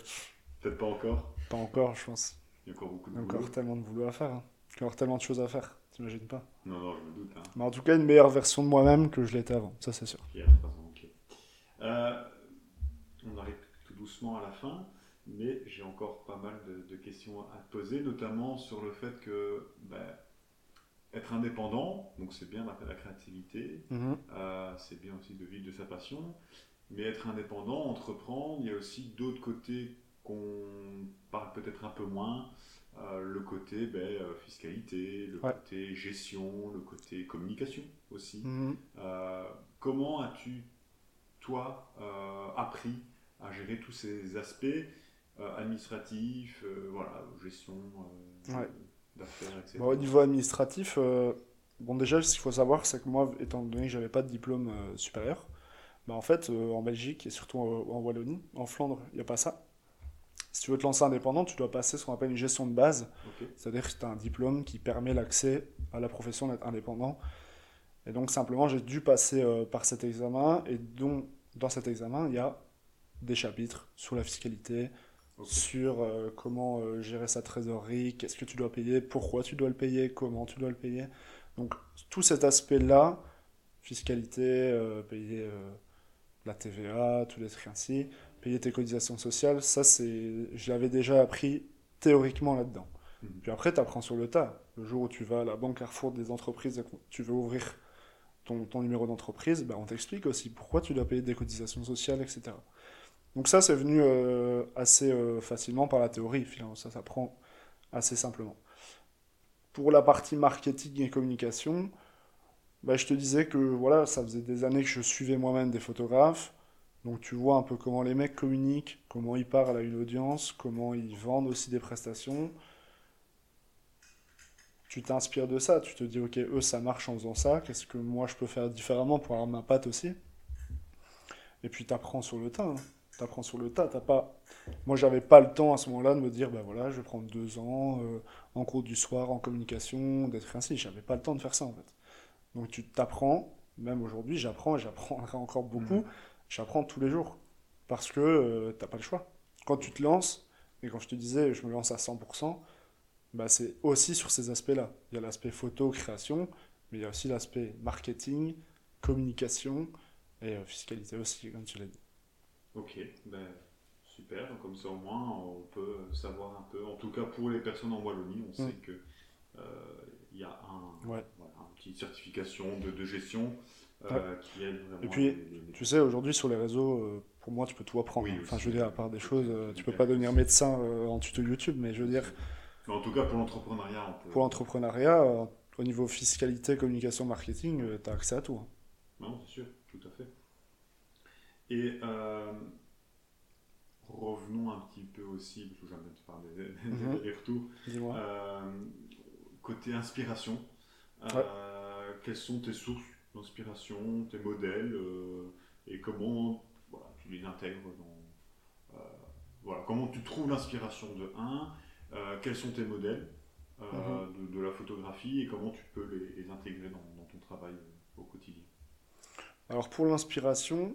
Peut-être pas encore. Pas encore, je pense. Il y a encore beaucoup de a encore tellement de boulot à faire. Hein. Il y a encore tellement de choses à faire. T'imagines pas Non, non, je me doute. Hein. Mais en tout cas, une meilleure version de moi-même que je l'étais avant. Ça, c'est sûr. Euh, on arrive tout doucement à la fin. Mais j'ai encore pas mal de, questions à te poser, notamment sur le fait que ben, être indépendant, donc c'est bien la, créativité, mhm. euh, c'est bien aussi de vivre de sa passion, mais être indépendant, entreprendre, il y a aussi d'autres côtés qu'on parle peut-être un peu moins, euh, le côté ben, euh, fiscalité, le côté gestion, le côté communication aussi. Mhm. comment as-tu, toi, appris à gérer tous ces aspects administratifs, voilà, gestion au niveau administratif, euh, bon déjà, ce qu'il faut savoir, c'est que moi, étant donné que j'avais pas de diplôme euh, supérieur, bah, en fait, euh, en Belgique et surtout en, Wallonie, en Flandre, il n'y a pas ça. Si tu veux te lancer indépendant, tu dois passer ce qu'on appelle une gestion de base. C'est-à-dire que tu as un diplôme qui permet l'accès à la profession d'être indépendant. Et donc, simplement, j'ai dû passer par cet examen. Et donc, dans cet examen, il y a des chapitres sur la fiscalité, sur euh, comment euh, gérer sa trésorerie, qu'est-ce que tu dois payer, pourquoi tu dois le payer, comment tu dois le payer. Donc tout cet aspect-là, fiscalité, euh, payer la TVA, tous les trucs ainsi, payer tes cotisations sociales, ça c'est, je l'avais déjà appris théoriquement là-dedans. Mhm. Puis après, tu apprends sur le tas. Le jour où tu vas à la banque Carrefour des entreprises, tu veux ouvrir ton, ton numéro d'entreprise, ben on t'explique aussi pourquoi tu dois payer des cotisations sociales, etc. Donc ça, c'est venu euh, assez euh, facilement par la théorie, finalement. Ça s'apprend assez simplement. Pour la partie marketing et communication, bah, je te disais que voilà, ça faisait des années que je suivais moi-même des photographes. Donc tu vois un peu comment les mecs communiquent, comment ils parlent à une audience, comment ils vendent aussi des prestations. Tu t'inspires de ça, tu te dis ok, eux ça marche en faisant ça, qu'est-ce que moi je peux faire différemment pour avoir ma patte aussi? Et puis tu apprends sur le tas. Hein apprends sur le tas. T'as pas... Moi, j'avais pas le temps à ce moment-là de me dire, bah voilà, je vais prendre deux ans euh, en cours du soir, en communication, d'être ainsi. J'avais pas le temps de faire ça, en fait. Donc, tu t'apprends, même aujourd'hui, j'apprends et j'apprendrai encore beaucoup. Mhm. J'apprends tous les jours. Parce que euh, t'as pas le choix. Quand tu te lances, et quand je te disais, je me lance à 100%, bah, c'est aussi sur ces aspects-là. Il y a l'aspect photo, création, mais il y a aussi l'aspect marketing, communication et euh, fiscalité aussi, comme tu l'as dit. Ok, ben, super. Donc, Comme ça, au moins, on peut savoir un peu. En tout cas, pour les personnes en Wallonie, on sait Mm. que euh, il y a un, Ouais. voilà, une petite certification de, de gestion euh, qui aide vraiment. Et puis, les- les- les- Tu sais, aujourd'hui sur les réseaux, euh, pour moi, tu peux tout apprendre. Oui, enfin, je veux dire, à part des choses, euh, tu peux pas devenir médecin euh, en tuto YouTube, mais je veux dire, Mais en tout cas, pour l'entrepreneuriat, peut. pour l'entrepreneuriat, euh, au niveau fiscalité, communication, marketing, tu as accès à tout. hein. Non, c'est sûr, tout à fait. Et euh, revenons un petit peu aussi, parce que j'aime bien te parler des, Mhm. des retours. Dis-moi. Euh, côté inspiration, euh, quelles sont tes sources d'inspiration, tes modèles, et comment voilà, tu les intègres dans. voilà, comment tu trouves l'inspiration de un, quels sont tes modèles euh, Mhm. de, de la photographie et comment tu peux les, les intégrer dans, dans ton travail au quotidien? Alors pour l'inspiration,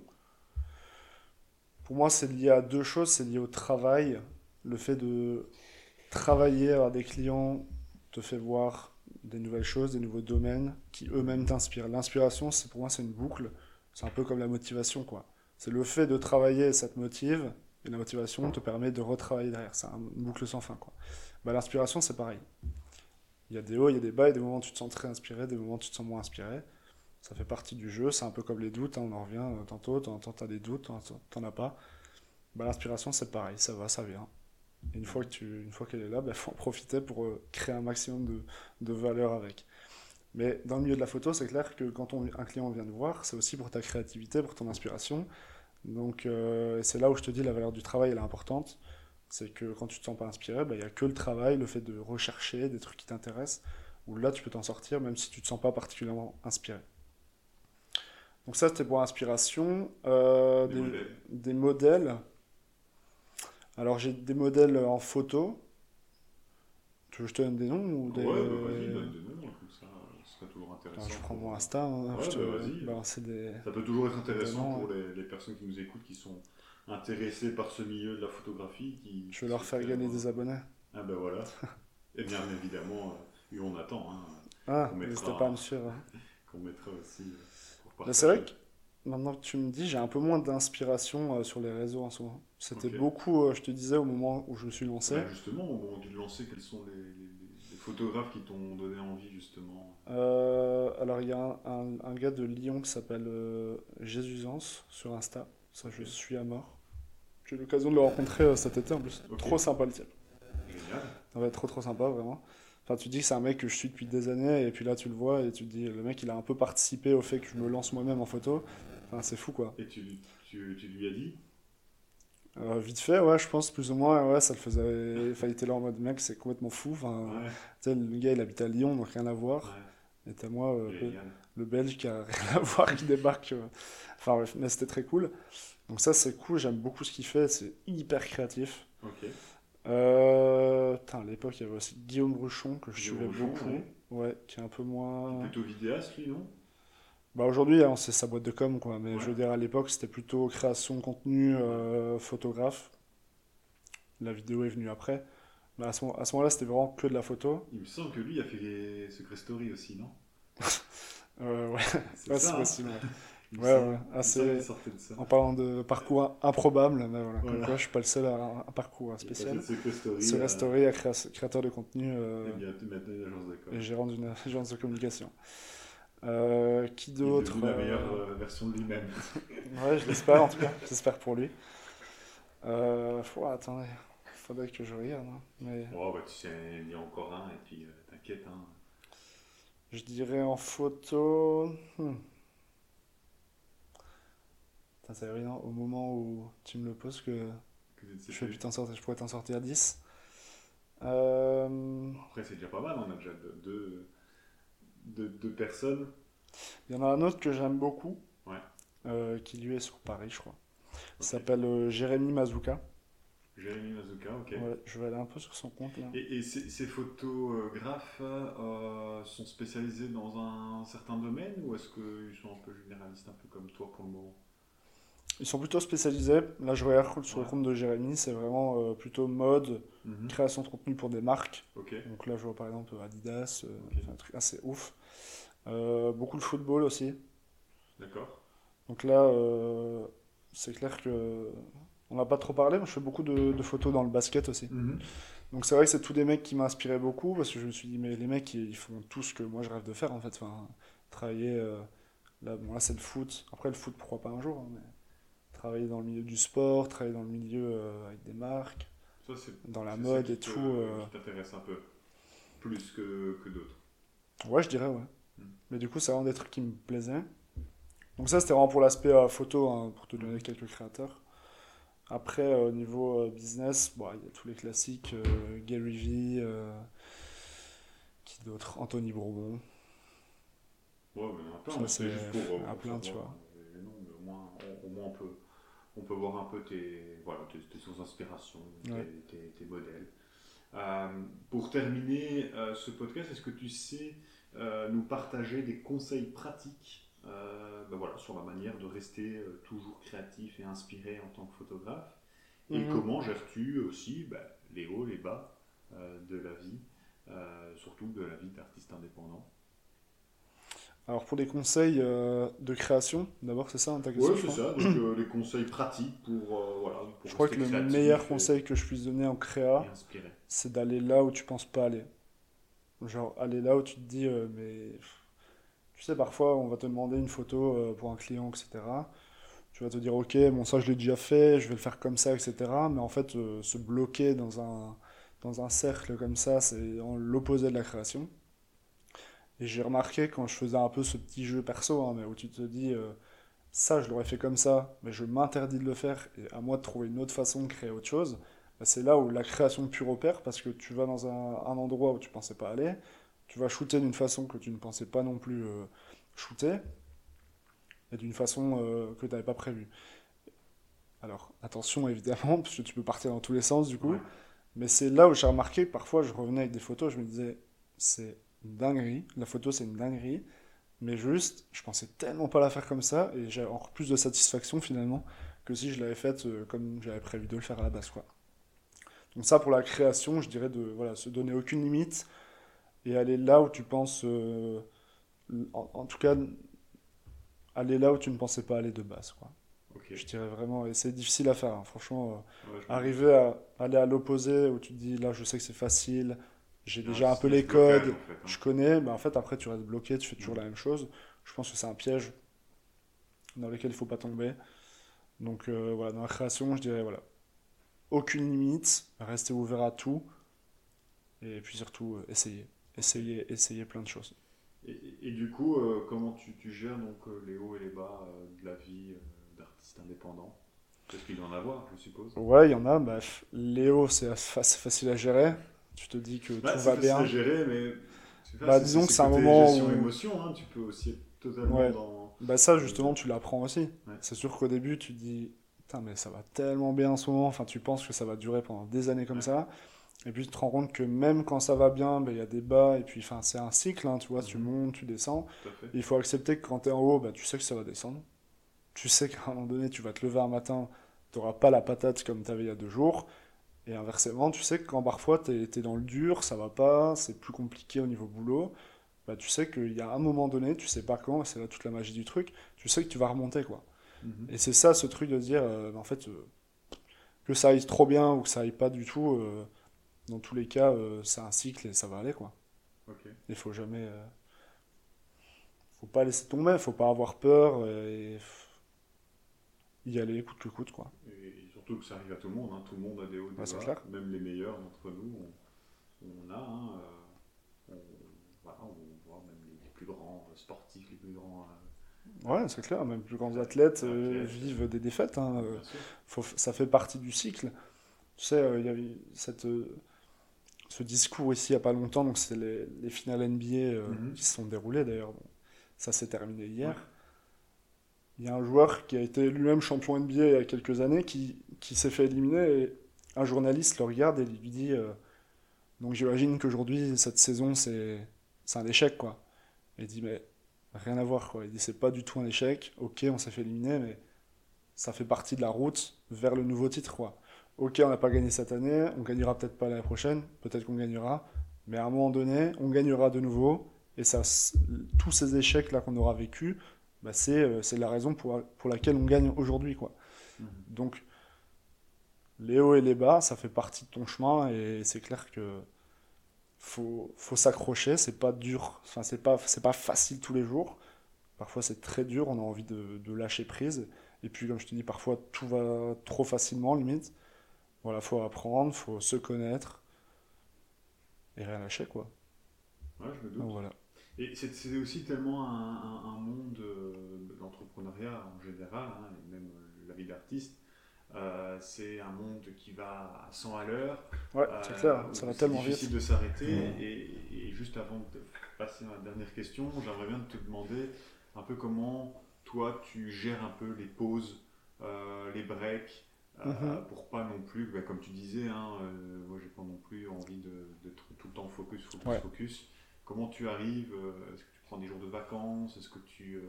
pour moi c'est lié à deux choses, c'est lié au travail, le fait de travailler avec des clients te fait voir des nouvelles choses, des nouveaux domaines qui eux-mêmes t'inspirent. L'inspiration, c'est pour moi c'est une boucle, c'est un peu comme la motivation quoi. C'est le fait de travailler, ça te motive, et la motivation te permet de retravailler derrière. C'est un- une boucle sans fin quoi. Bah, l'inspiration c'est pareil. Il y a des hauts, il y a des bas, et des moments où tu te sens très inspiré, des moments où tu te sens moins inspiré. Ça fait partie du jeu, c'est un peu comme les doutes, hein, on en revient euh, tantôt, temps t'as des doutes, temps, t'en as pas. Bah, l'inspiration c'est pareil, ça va, ça vient. Et une fois qu'elle est là, il faut en profiter pour euh, créer un maximum de, de valeur avec. Mais dans le milieu de la photo, c'est clair que quand un client vient te voir, c'est aussi pour ta créativité, pour ton inspiration. Donc euh, c'est là où je te dis la valeur du travail elle est importante. C'est que quand tu te sens pas inspiré, bah, il n'y a que le travail, le fait de rechercher des trucs qui t'intéressent, où là tu peux t'en sortir même si tu te sens pas particulièrement inspiré. Donc ça c'était pour l'inspiration. Euh, Des des, modèles. des modèles. Alors j'ai des modèles en photo. Tu veux que je te donne des noms ou des... Ouais, bah, vas-y, donne des noms, comme ça, ce serait toujours intéressant. je prends mon Insta. hein, Ouais, je te bah, vas-y. balancer des... Ça peut toujours être intéressant noms, pour les, les personnes qui nous écoutent, qui sont intéressées par ce milieu de la photographie. Qui, Je vais leur faire gagner des abonnés. Ah ben voilà. Et bien évidemment, euh, on attend, hein, Ah, n'hésitez pas à me suivre. qu'on mettra aussi euh, Mais c'est vrai que maintenant que tu me dis, j'ai un peu moins d'inspiration euh, sur les réseaux en ce moment. C'était beaucoup, euh, je te disais, au moment où je me suis lancé. Bah, justement, au moment de te lancer, quels sont les, les- les photographes qui t'ont donné envie justement? Euh, alors, il y a un, un- un gars de Lyon qui s'appelle Jésusance sur Insta. Ça, je suis à mort. J'ai eu l'occasion de le rencontrer cet été en plus. Trop sympa le type. Génial. Ça va être trop trop sympa, vraiment. Enfin, tu dis que c'est un mec que je suis depuis des années, et puis là, tu le vois, et tu te dis, le mec, il a un peu participé au fait que je me lance moi-même en photo. Enfin, c'est fou, quoi. Et tu, tu, tu lui as dit? Euh, vite fait, ouais, je pense, plus ou moins, ouais, ça le faisait. Enfin, il était là en mode, mec, c'est complètement fou. Enfin, Ouais, tu sais, le gars, il habite à Lyon, donc rien à voir. ouais, Et t'as moi, euh, le, Belge qui a rien à voir, qui débarque. euh. Enfin, bref, mais c'était très cool. Donc, ça, c'est cool, j'aime beaucoup ce qu'il fait, c'est hyper créatif. Ok. Euh, putain, à l'époque, il y avait aussi Guillaume Bruchon, que je Guillaume suivais Bruchon, beaucoup. ouais. Ouais, qui est un peu moins. Plutôt vidéaste, lui, non? Bah aujourd'hui, hein, c'est sa boîte de com, quoi. Mais Ouais. je veux dire, à l'époque, c'était plutôt création de contenu, euh, photographe. La vidéo est venue après. Mais à ce, moment- à ce moment-là, c'était vraiment que de la photo. Il me semble que lui a fait les Secret Story aussi, non? Euh, ouais, C'est ouais, ça, c'est hein possible. ouais. Ouais, ouais, assez- ça. En parlant de parcours improbable, mais voilà, comme Voilà. quoi, je suis pas le seul à un parcours spécial. Story. Sur euh, la story, à créa- créateur de contenu euh, Et de gérant d'une agence de communication. Euh, qui d'autre la meilleure euh, version de lui-même. Ouais, je l'espère en tout cas. J'espère pour lui. Euh, faut- attendez, faudrait que je regarde. hein. Mais Oh, bah, tu sais, il y a encore un, et puis t'inquiète. Hein. je dirais en photo. hmm. C'est évident au moment où tu me le poses que je, fais plus. putain, sortir- je pourrais t'en sortir 10. Euh, Après, c'est déjà pas mal, on a déjà deux, deux, deux- personnes. Il y en a un autre que j'aime beaucoup, Ouais. euh, qui lui est sur Paris, je crois. Il s'appelle Jérémy Mazuka. Jérémy Mazuka, ok. Ouais, je vais aller un peu sur son compte là. Et, et ces, ces photographes euh, sont spécialisés dans un certain domaine ou est-ce qu'ils sont un peu généralistes, un peu comme toi pour le moment Ils sont plutôt spécialisés. Là, je regarde sur le compte de Jérémy, c'est vraiment euh, plutôt mode, Mhm. création de contenu pour des marques. Donc là, je vois par exemple Adidas, euh, Ok. c'est un truc assez ouf. Euh, beaucoup de football aussi. d'accord. Donc là, euh, c'est clair que on n'a pas trop parlé, mais je fais beaucoup de, de photos dans le basket aussi. Mhm. Donc c'est vrai que c'est tous des mecs qui m'inspiraient beaucoup parce que je me suis dit, mais les mecs, ils font tout ce que moi je rêve de faire en fait. Enfin, travailler, là, bon, là c'est le foot. Après, le foot, pourquoi pas un jour, hein, mais travailler dans le milieu du sport, travailler dans le milieu euh, avec des marques, Ça, dans la ça mode qui et te- tout. euh, qui t'intéresse un peu plus que, que d'autres. Ouais, je dirais, ouais. Mm. Mais du coup, c'est vraiment des trucs qui me plaisaient. Donc ça, c'était vraiment pour l'aspect euh, photo, hein, pour te donner quelques créateurs. Après, euh, au niveau euh, business, bon, il y a tous les classiques, euh, Gary Vee, euh, qui d'autre, Anthony Bourbon. Ouais, mais un peu, Ça, hein, c'est juste pour, euh, un plein, tu savoir. Mais non, mais au moins, au moins on, peut, on peut voir un peu tes, voilà, tes, tes sources d'inspiration, tes, Ouais. tes- tes modèles. Euh, pour terminer euh, ce podcast, est-ce que tu sais euh, nous partager des conseils pratiques ben voilà, sur la manière de rester toujours créatif et inspiré en tant que photographe? Et Mhm. comment gères-tu aussi ben, les hauts, les bas de la vie, surtout de la vie d'artiste indépendant? Alors pour des conseils euh, de création, d'abord, c'est ça hein, ta question Oui, c'est ça. Donc, euh, les conseils pratiques pour. euh, voilà, pour Je crois que le meilleur et- conseil que je puisse donner en créa, c'est d'aller là où tu penses pas aller. Genre, aller là où tu te dis, euh, mais. Tu sais, parfois, on va te demander une photo pour un client, etc. Tu vas te dire, ok, bon, ça, je l'ai déjà fait, je vais le faire comme ça, etc. Mais en fait, se bloquer dans un, dans un cercle comme ça, c'est en l'opposé de la création. Et j'ai remarqué quand je faisais un peu ce petit jeu perso, hein, mais où tu te dis, euh, ça, je l'aurais fait comme ça, mais je m'interdis de le faire, et à moi de trouver une autre façon de créer autre chose, bah, c'est là où la création pure opère, parce que tu vas dans un, un endroit où tu pensais pas aller, tu vas shooter d'une façon que tu ne pensais pas non plus euh, shooter, et d'une façon euh, que tu n'avais pas prévue. Alors, attention évidemment, parce que tu peux partir dans tous les sens du coup, Ouais. mais c'est là où j'ai remarqué que parfois je revenais avec des photos, je me disais, c'est dinguerie, la photo c'est une dinguerie, mais juste, je pensais tellement pas la faire comme ça, et j'ai encore plus de satisfaction finalement que si je l'avais faite euh, comme j'avais prévu de le faire à la base, quoi. Donc ça, pour la création, je dirais de voilà, se donner aucune limite et aller là où tu penses, euh, en, en tout cas, aller là où tu ne pensais pas aller de base, quoi. Je dirais vraiment, et c'est difficile à faire, hein, franchement. euh, Ouais, arriver à aller à l'opposé où tu te dis là je sais que c'est facile, j'ai y a déjà un peu les codes, en fait, hein. je connais, mais en fait après tu restes bloqué, tu fais toujours Mm. la même chose. Je pense que c'est un piège dans lequel il faut pas tomber. Donc euh, voilà, dans la création, je dirais voilà, aucune limite, rester ouvert à tout, et puis surtout euh, essayer, essayer, essayer plein de choses. Et, et- du coup, euh, comment tu, tu gères donc euh, les hauts et les bas de la vie d'artiste indépendant? Parce qu'il doit en avoir, je suppose. Ouais, il y en a, bah, c'est fa- c'est facile à gérer, tu te dis que Bah, tout va bien. gérer, mais c'est Bah, disons que c'est un moment gestion où- émotion, hein, tu peux aussi être totalement Ouais. dans. Bah ça justement tu l'apprends aussi. Ouais. C'est sûr qu'au début tu te dis putain mais ça va tellement bien en ce moment, enfin tu penses que ça va durer pendant des années comme Ouais. ça, et puis tu te rends compte que même quand ça va bien, bah, il y a des bas, et puis c'est un cycle, hein, tu vois, tu Mhm. montes, tu descends, il faut accepter que quand tu es en haut, bah, tu sais que ça va descendre, tu sais qu'à un moment donné tu vas te lever un matin, tu n'auras pas la patate comme tu avais il y a deux jours, et inversement tu sais que quand parfois tu es, dans le dur, ça va pas, c'est plus compliqué au niveau boulot, bah, tu sais qu'il y a un moment donné, tu sais pas quand, c'est là toute la magie du truc, tu sais que tu vas remonter quoi. Mhm. Et c'est ça ce truc de dire, euh, en fait, euh, que ça aille trop bien ou que ça aille pas du tout, euh, dans tous les cas, c'est un cycle et ça va aller quoi. Ok. Il faut jamais. faut pas laisser tomber, faut pas avoir peur et y aller coûte que coûte quoi. Et surtout que ça arrive à tout le monde, hein. tout le monde a des hauts et des Ouais, même les meilleurs d'entre nous, on, on a, hein, euh, on, voilà, on voit même les, les plus grands sportifs, les plus grands. euh, Ouais, c'est clair, même plus grands athlètes euh, vivent des défaites. hein, euh, faut, ça fait partie du cycle. Tu sais, euh, il y avait cette, euh, ce discours ici il n'y a pas longtemps, donc c'est les, les finales NBA euh, Mhm. qui se sont déroulées d'ailleurs. Bon, ça s'est terminé hier. Ouais. Il y a un joueur qui a été lui-même champion NBA il y a quelques années qui, qui s'est fait éliminer et un journaliste le regarde et lui dit euh, Donc j'imagine qu'aujourd'hui, cette saison, c'est un échec, quoi. Il dit Mais rien à voir, quoi. Il dit C'est pas du tout un échec. Ok, on s'est fait éliminer, mais ça fait partie de la route vers le nouveau titre, quoi. Ok, on n'a pas gagné cette année, on gagnera peut-être pas l'année prochaine, peut-être qu'on gagnera, mais à un moment donné, on gagnera de nouveau. Et ça, tous ces échecs-là qu'on aura vécu, bah c'est la raison pour, pour laquelle on gagne aujourd'hui, quoi. Mmh. Donc, les hauts et les bas, ça fait partie de ton chemin et c'est clair que faut, faut s'accrocher, c'est pas dur, enfin c'est pas, facile tous les jours. Parfois c'est très dur, on a envie de, de, lâcher prise. Et puis comme je te dis, parfois tout va trop facilement limite. Voilà, faut apprendre, faut se connaître et rien lâcher quoi. Ouais, je me doute. voilà. Et c'est aussi tellement un, un, monde d'entrepreneuriat en général, hein, et même la vie d'artiste, euh, c'est un monde qui va à 100 à l'heure. Ouais, c'est euh, clair, ça va tellement vite. C'est difficile de s'arrêter. Et, juste avant de passer à la dernière question, j'aimerais bien te demander un peu comment toi tu gères un peu les pauses, euh, les breaks, mhm. pour pas non plus, bah, comme tu disais, hein, moi j'ai pas non plus envie d'être tout le temps focus, focus, focus. Comment tu arrives Est-ce que tu prends des jours de vacances Est-ce que tu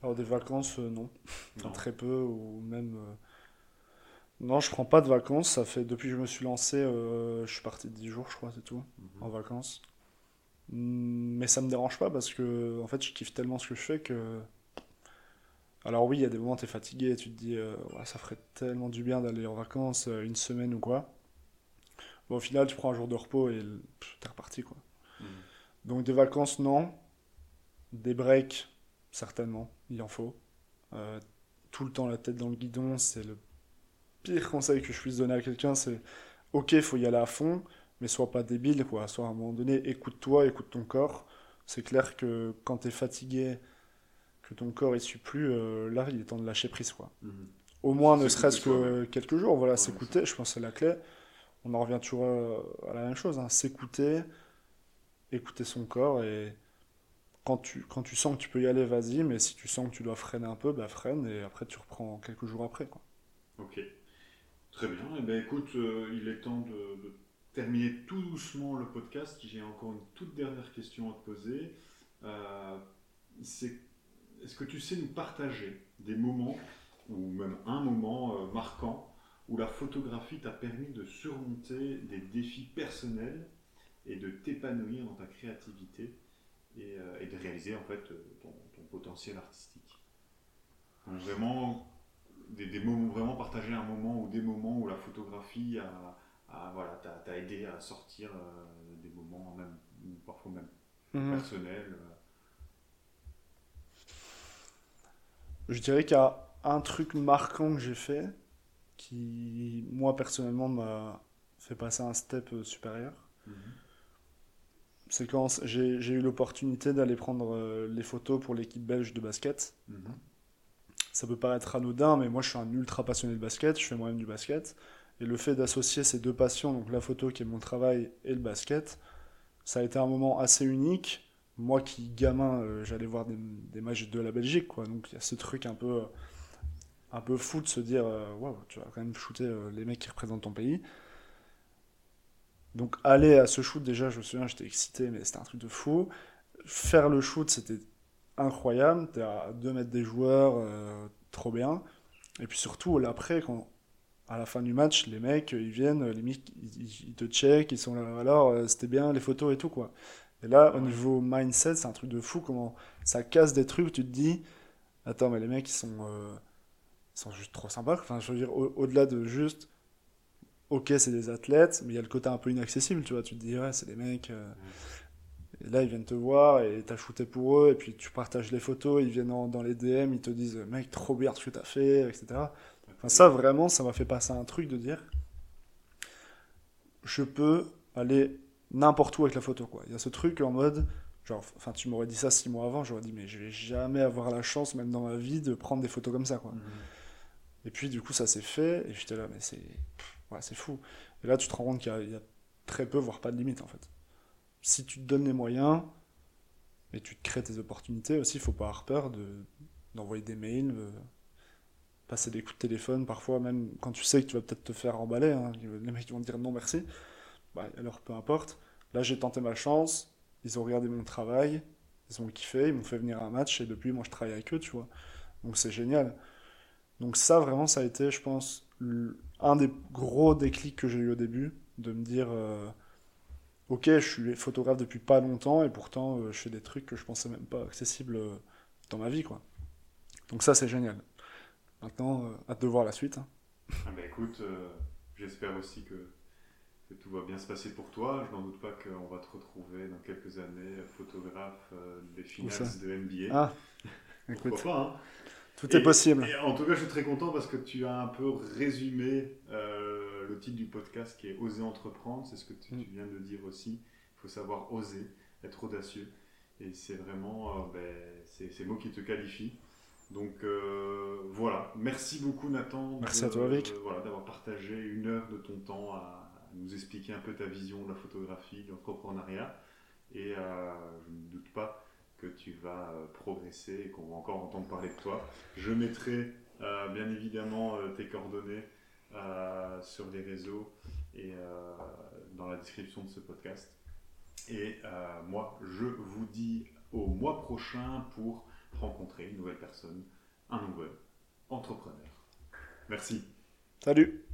alors des vacances, non. Très peu, ou même non, je prends pas de vacances. Ça fait depuis que je me suis lancé, euh, je suis parti 10 jours, je crois, c'est tout, mhm. en vacances. Mais ça me dérange pas parce que en fait, je kiffe tellement ce que je fais que. Alors oui, il y a des moments où tu es fatigué et tu te dis, euh, ça ferait tellement du bien d'aller en vacances euh, une semaine ou quoi. Bon, au final, tu prends un jour de repos et t'es reparti, quoi. Donc des vacances, non. Des breaks, certainement, il en faut. tout le temps la tête dans le guidon, c'est le pire conseil que je puisse donner à quelqu'un, c'est ok, il faut y aller à fond, mais sois pas débile, quoi. Soit à un moment donné, écoute-toi, écoute ton corps. C'est clair que quand tu es fatigué, que ton corps ne suit plus, euh, là, il est temps de lâcher prise, quoi. Mhm. Au moins, ne serait-ce que quelques jours, voilà, s'écouter, je pense que c'est la clé. On en revient toujours euh, à la même chose, hein. s'écouter, écouter son corps et quand tu, quand tu sens que tu peux y aller, vas-y, mais si tu sens que tu dois freiner un peu, bah freine et après tu reprends quelques jours après. Ok. Très bien. Eh bien écoute, euh, il est temps de, terminer tout doucement le podcast. J'ai encore une toute dernière question à te poser. Euh, est-ce que tu sais nous partager des moments, ou même un moment euh, marquant, où la photographie t'a permis de surmonter des défis personnels et de t'épanouir dans ta créativité et, de réaliser en fait ton, ton potentiel artistique Vraiment des, moments, vraiment partager un moment ou des moments où la photographie a, voilà, t'a aidé à sortir euh, des moments même, parfois même mhm. personnels. Euh. Je dirais qu'il y a un truc marquant que j'ai fait qui, moi personnellement, m'a fait passer un step supérieur. Mhm. C'est quand j'ai eu l'opportunité d'aller prendre euh, les photos pour l'équipe belge de basket. Mhm ça peut paraître anodin, mais moi je suis un ultra passionné de basket, je fais moi-même du basket. Et le fait d'associer ces deux passions, donc la photo qui est mon travail et le basket, ça a été un moment assez unique. Moi qui, gamin, euh, j'allais voir des, matchs de la Belgique, quoi. Donc il y a ce truc un peu, un peu fou de se dire, euh, waouh, tu vas quand même shooter les mecs qui représentent ton pays. Donc aller à ce shoot, déjà, je me souviens, j'étais excité, mais c'était un truc de fou. Faire le shoot, c'était incroyable. Tu es à 2 mètres des joueurs, euh, trop bien. Et puis surtout, après, quand, à la fin du match, les mecs, ils viennent, les mecs, ils, te check, ils sont là, alors, euh, c'était bien les photos et tout, quoi. Et là, au niveau mindset, c'est un truc de fou, comment ça casse des trucs, tu te dis, attends, mais les mecs, ils sont, euh, sont juste trop sympas. Enfin, je veux dire, au-delà de juste, ok, c'est des athlètes, mais il y a le côté un peu inaccessible, tu vois. Tu te dis, ouais, c'est des mecs. Et là, ils viennent te voir et t'as shooté pour eux, et puis tu partages les photos, ils viennent dans les DM, ils te disent mec, trop bien ce que t'as fait, etc. Enfin, ça, vraiment, ça m'a fait passer un truc de dire je peux aller n'importe où avec la photo, quoi. Il y a ce truc en mode genre, enfin, tu m'aurais dit ça six mois avant, j'aurais dit mais je vais jamais avoir la chance, même dans ma vie, de prendre des photos comme ça, quoi. Mhm. Et puis, du coup, ça s'est fait, et j'étais là, mais c'est ouais, c'est fou. Et là, tu te rends compte qu'il y, a très peu, voire pas de limite, en fait si tu te donnes les moyens et tu te crées tes opportunités aussi, il faut pas avoir peur de, d'envoyer des mails, passer des coups de téléphone, parfois même quand tu sais que tu vas peut-être te faire emballer, hein, les mecs vont te dire non merci, bah, alors peu importe. Là j'ai tenté ma chance, ils ont regardé mon travail, ils ont kiffé, ils m'ont fait venir à un match et depuis moi je travaille avec eux, tu vois. Donc c'est génial. Donc ça vraiment ça a été je pense un des gros déclics que j'ai eu au début, de me dire euh, ok je suis photographe depuis pas longtemps et pourtant euh, je fais des trucs que je pensais même pas accessibles euh, dans ma vie quoi. Donc ça c'est génial. Maintenant hâte de voir la suite. Hein. Ah bah écoute, j'espère aussi que que tout va bien se passer pour toi. Je n'en doute pas qu'on va te retrouver dans quelques années, photographe des finales de NBA. Ah, écoute. pas, hein. Tout est possible. en tout cas, je suis très content parce que tu as un peu résumé euh, le titre du podcast qui est Oser entreprendre. C'est ce que tu, mm. viens de dire aussi. Il faut savoir oser, être audacieux. Et c'est vraiment euh, ben, ces mots qui te qualifient. Donc voilà, merci beaucoup Nathan. Merci à toi Vic. voilà, d'avoir partagé une heure de ton temps à, nous expliquer un peu ta vision de la photographie, de l'entrepreneuriat. Et euh, je ne doute pas que tu vas euh, progresser et qu'on va encore entendre parler de toi. Je mettrai euh, bien évidemment tes coordonnées sur les réseaux et dans la description de ce podcast. Et moi, je vous dis au mois prochain pour rencontrer une nouvelle personne, un nouvel entrepreneur. Merci. Salut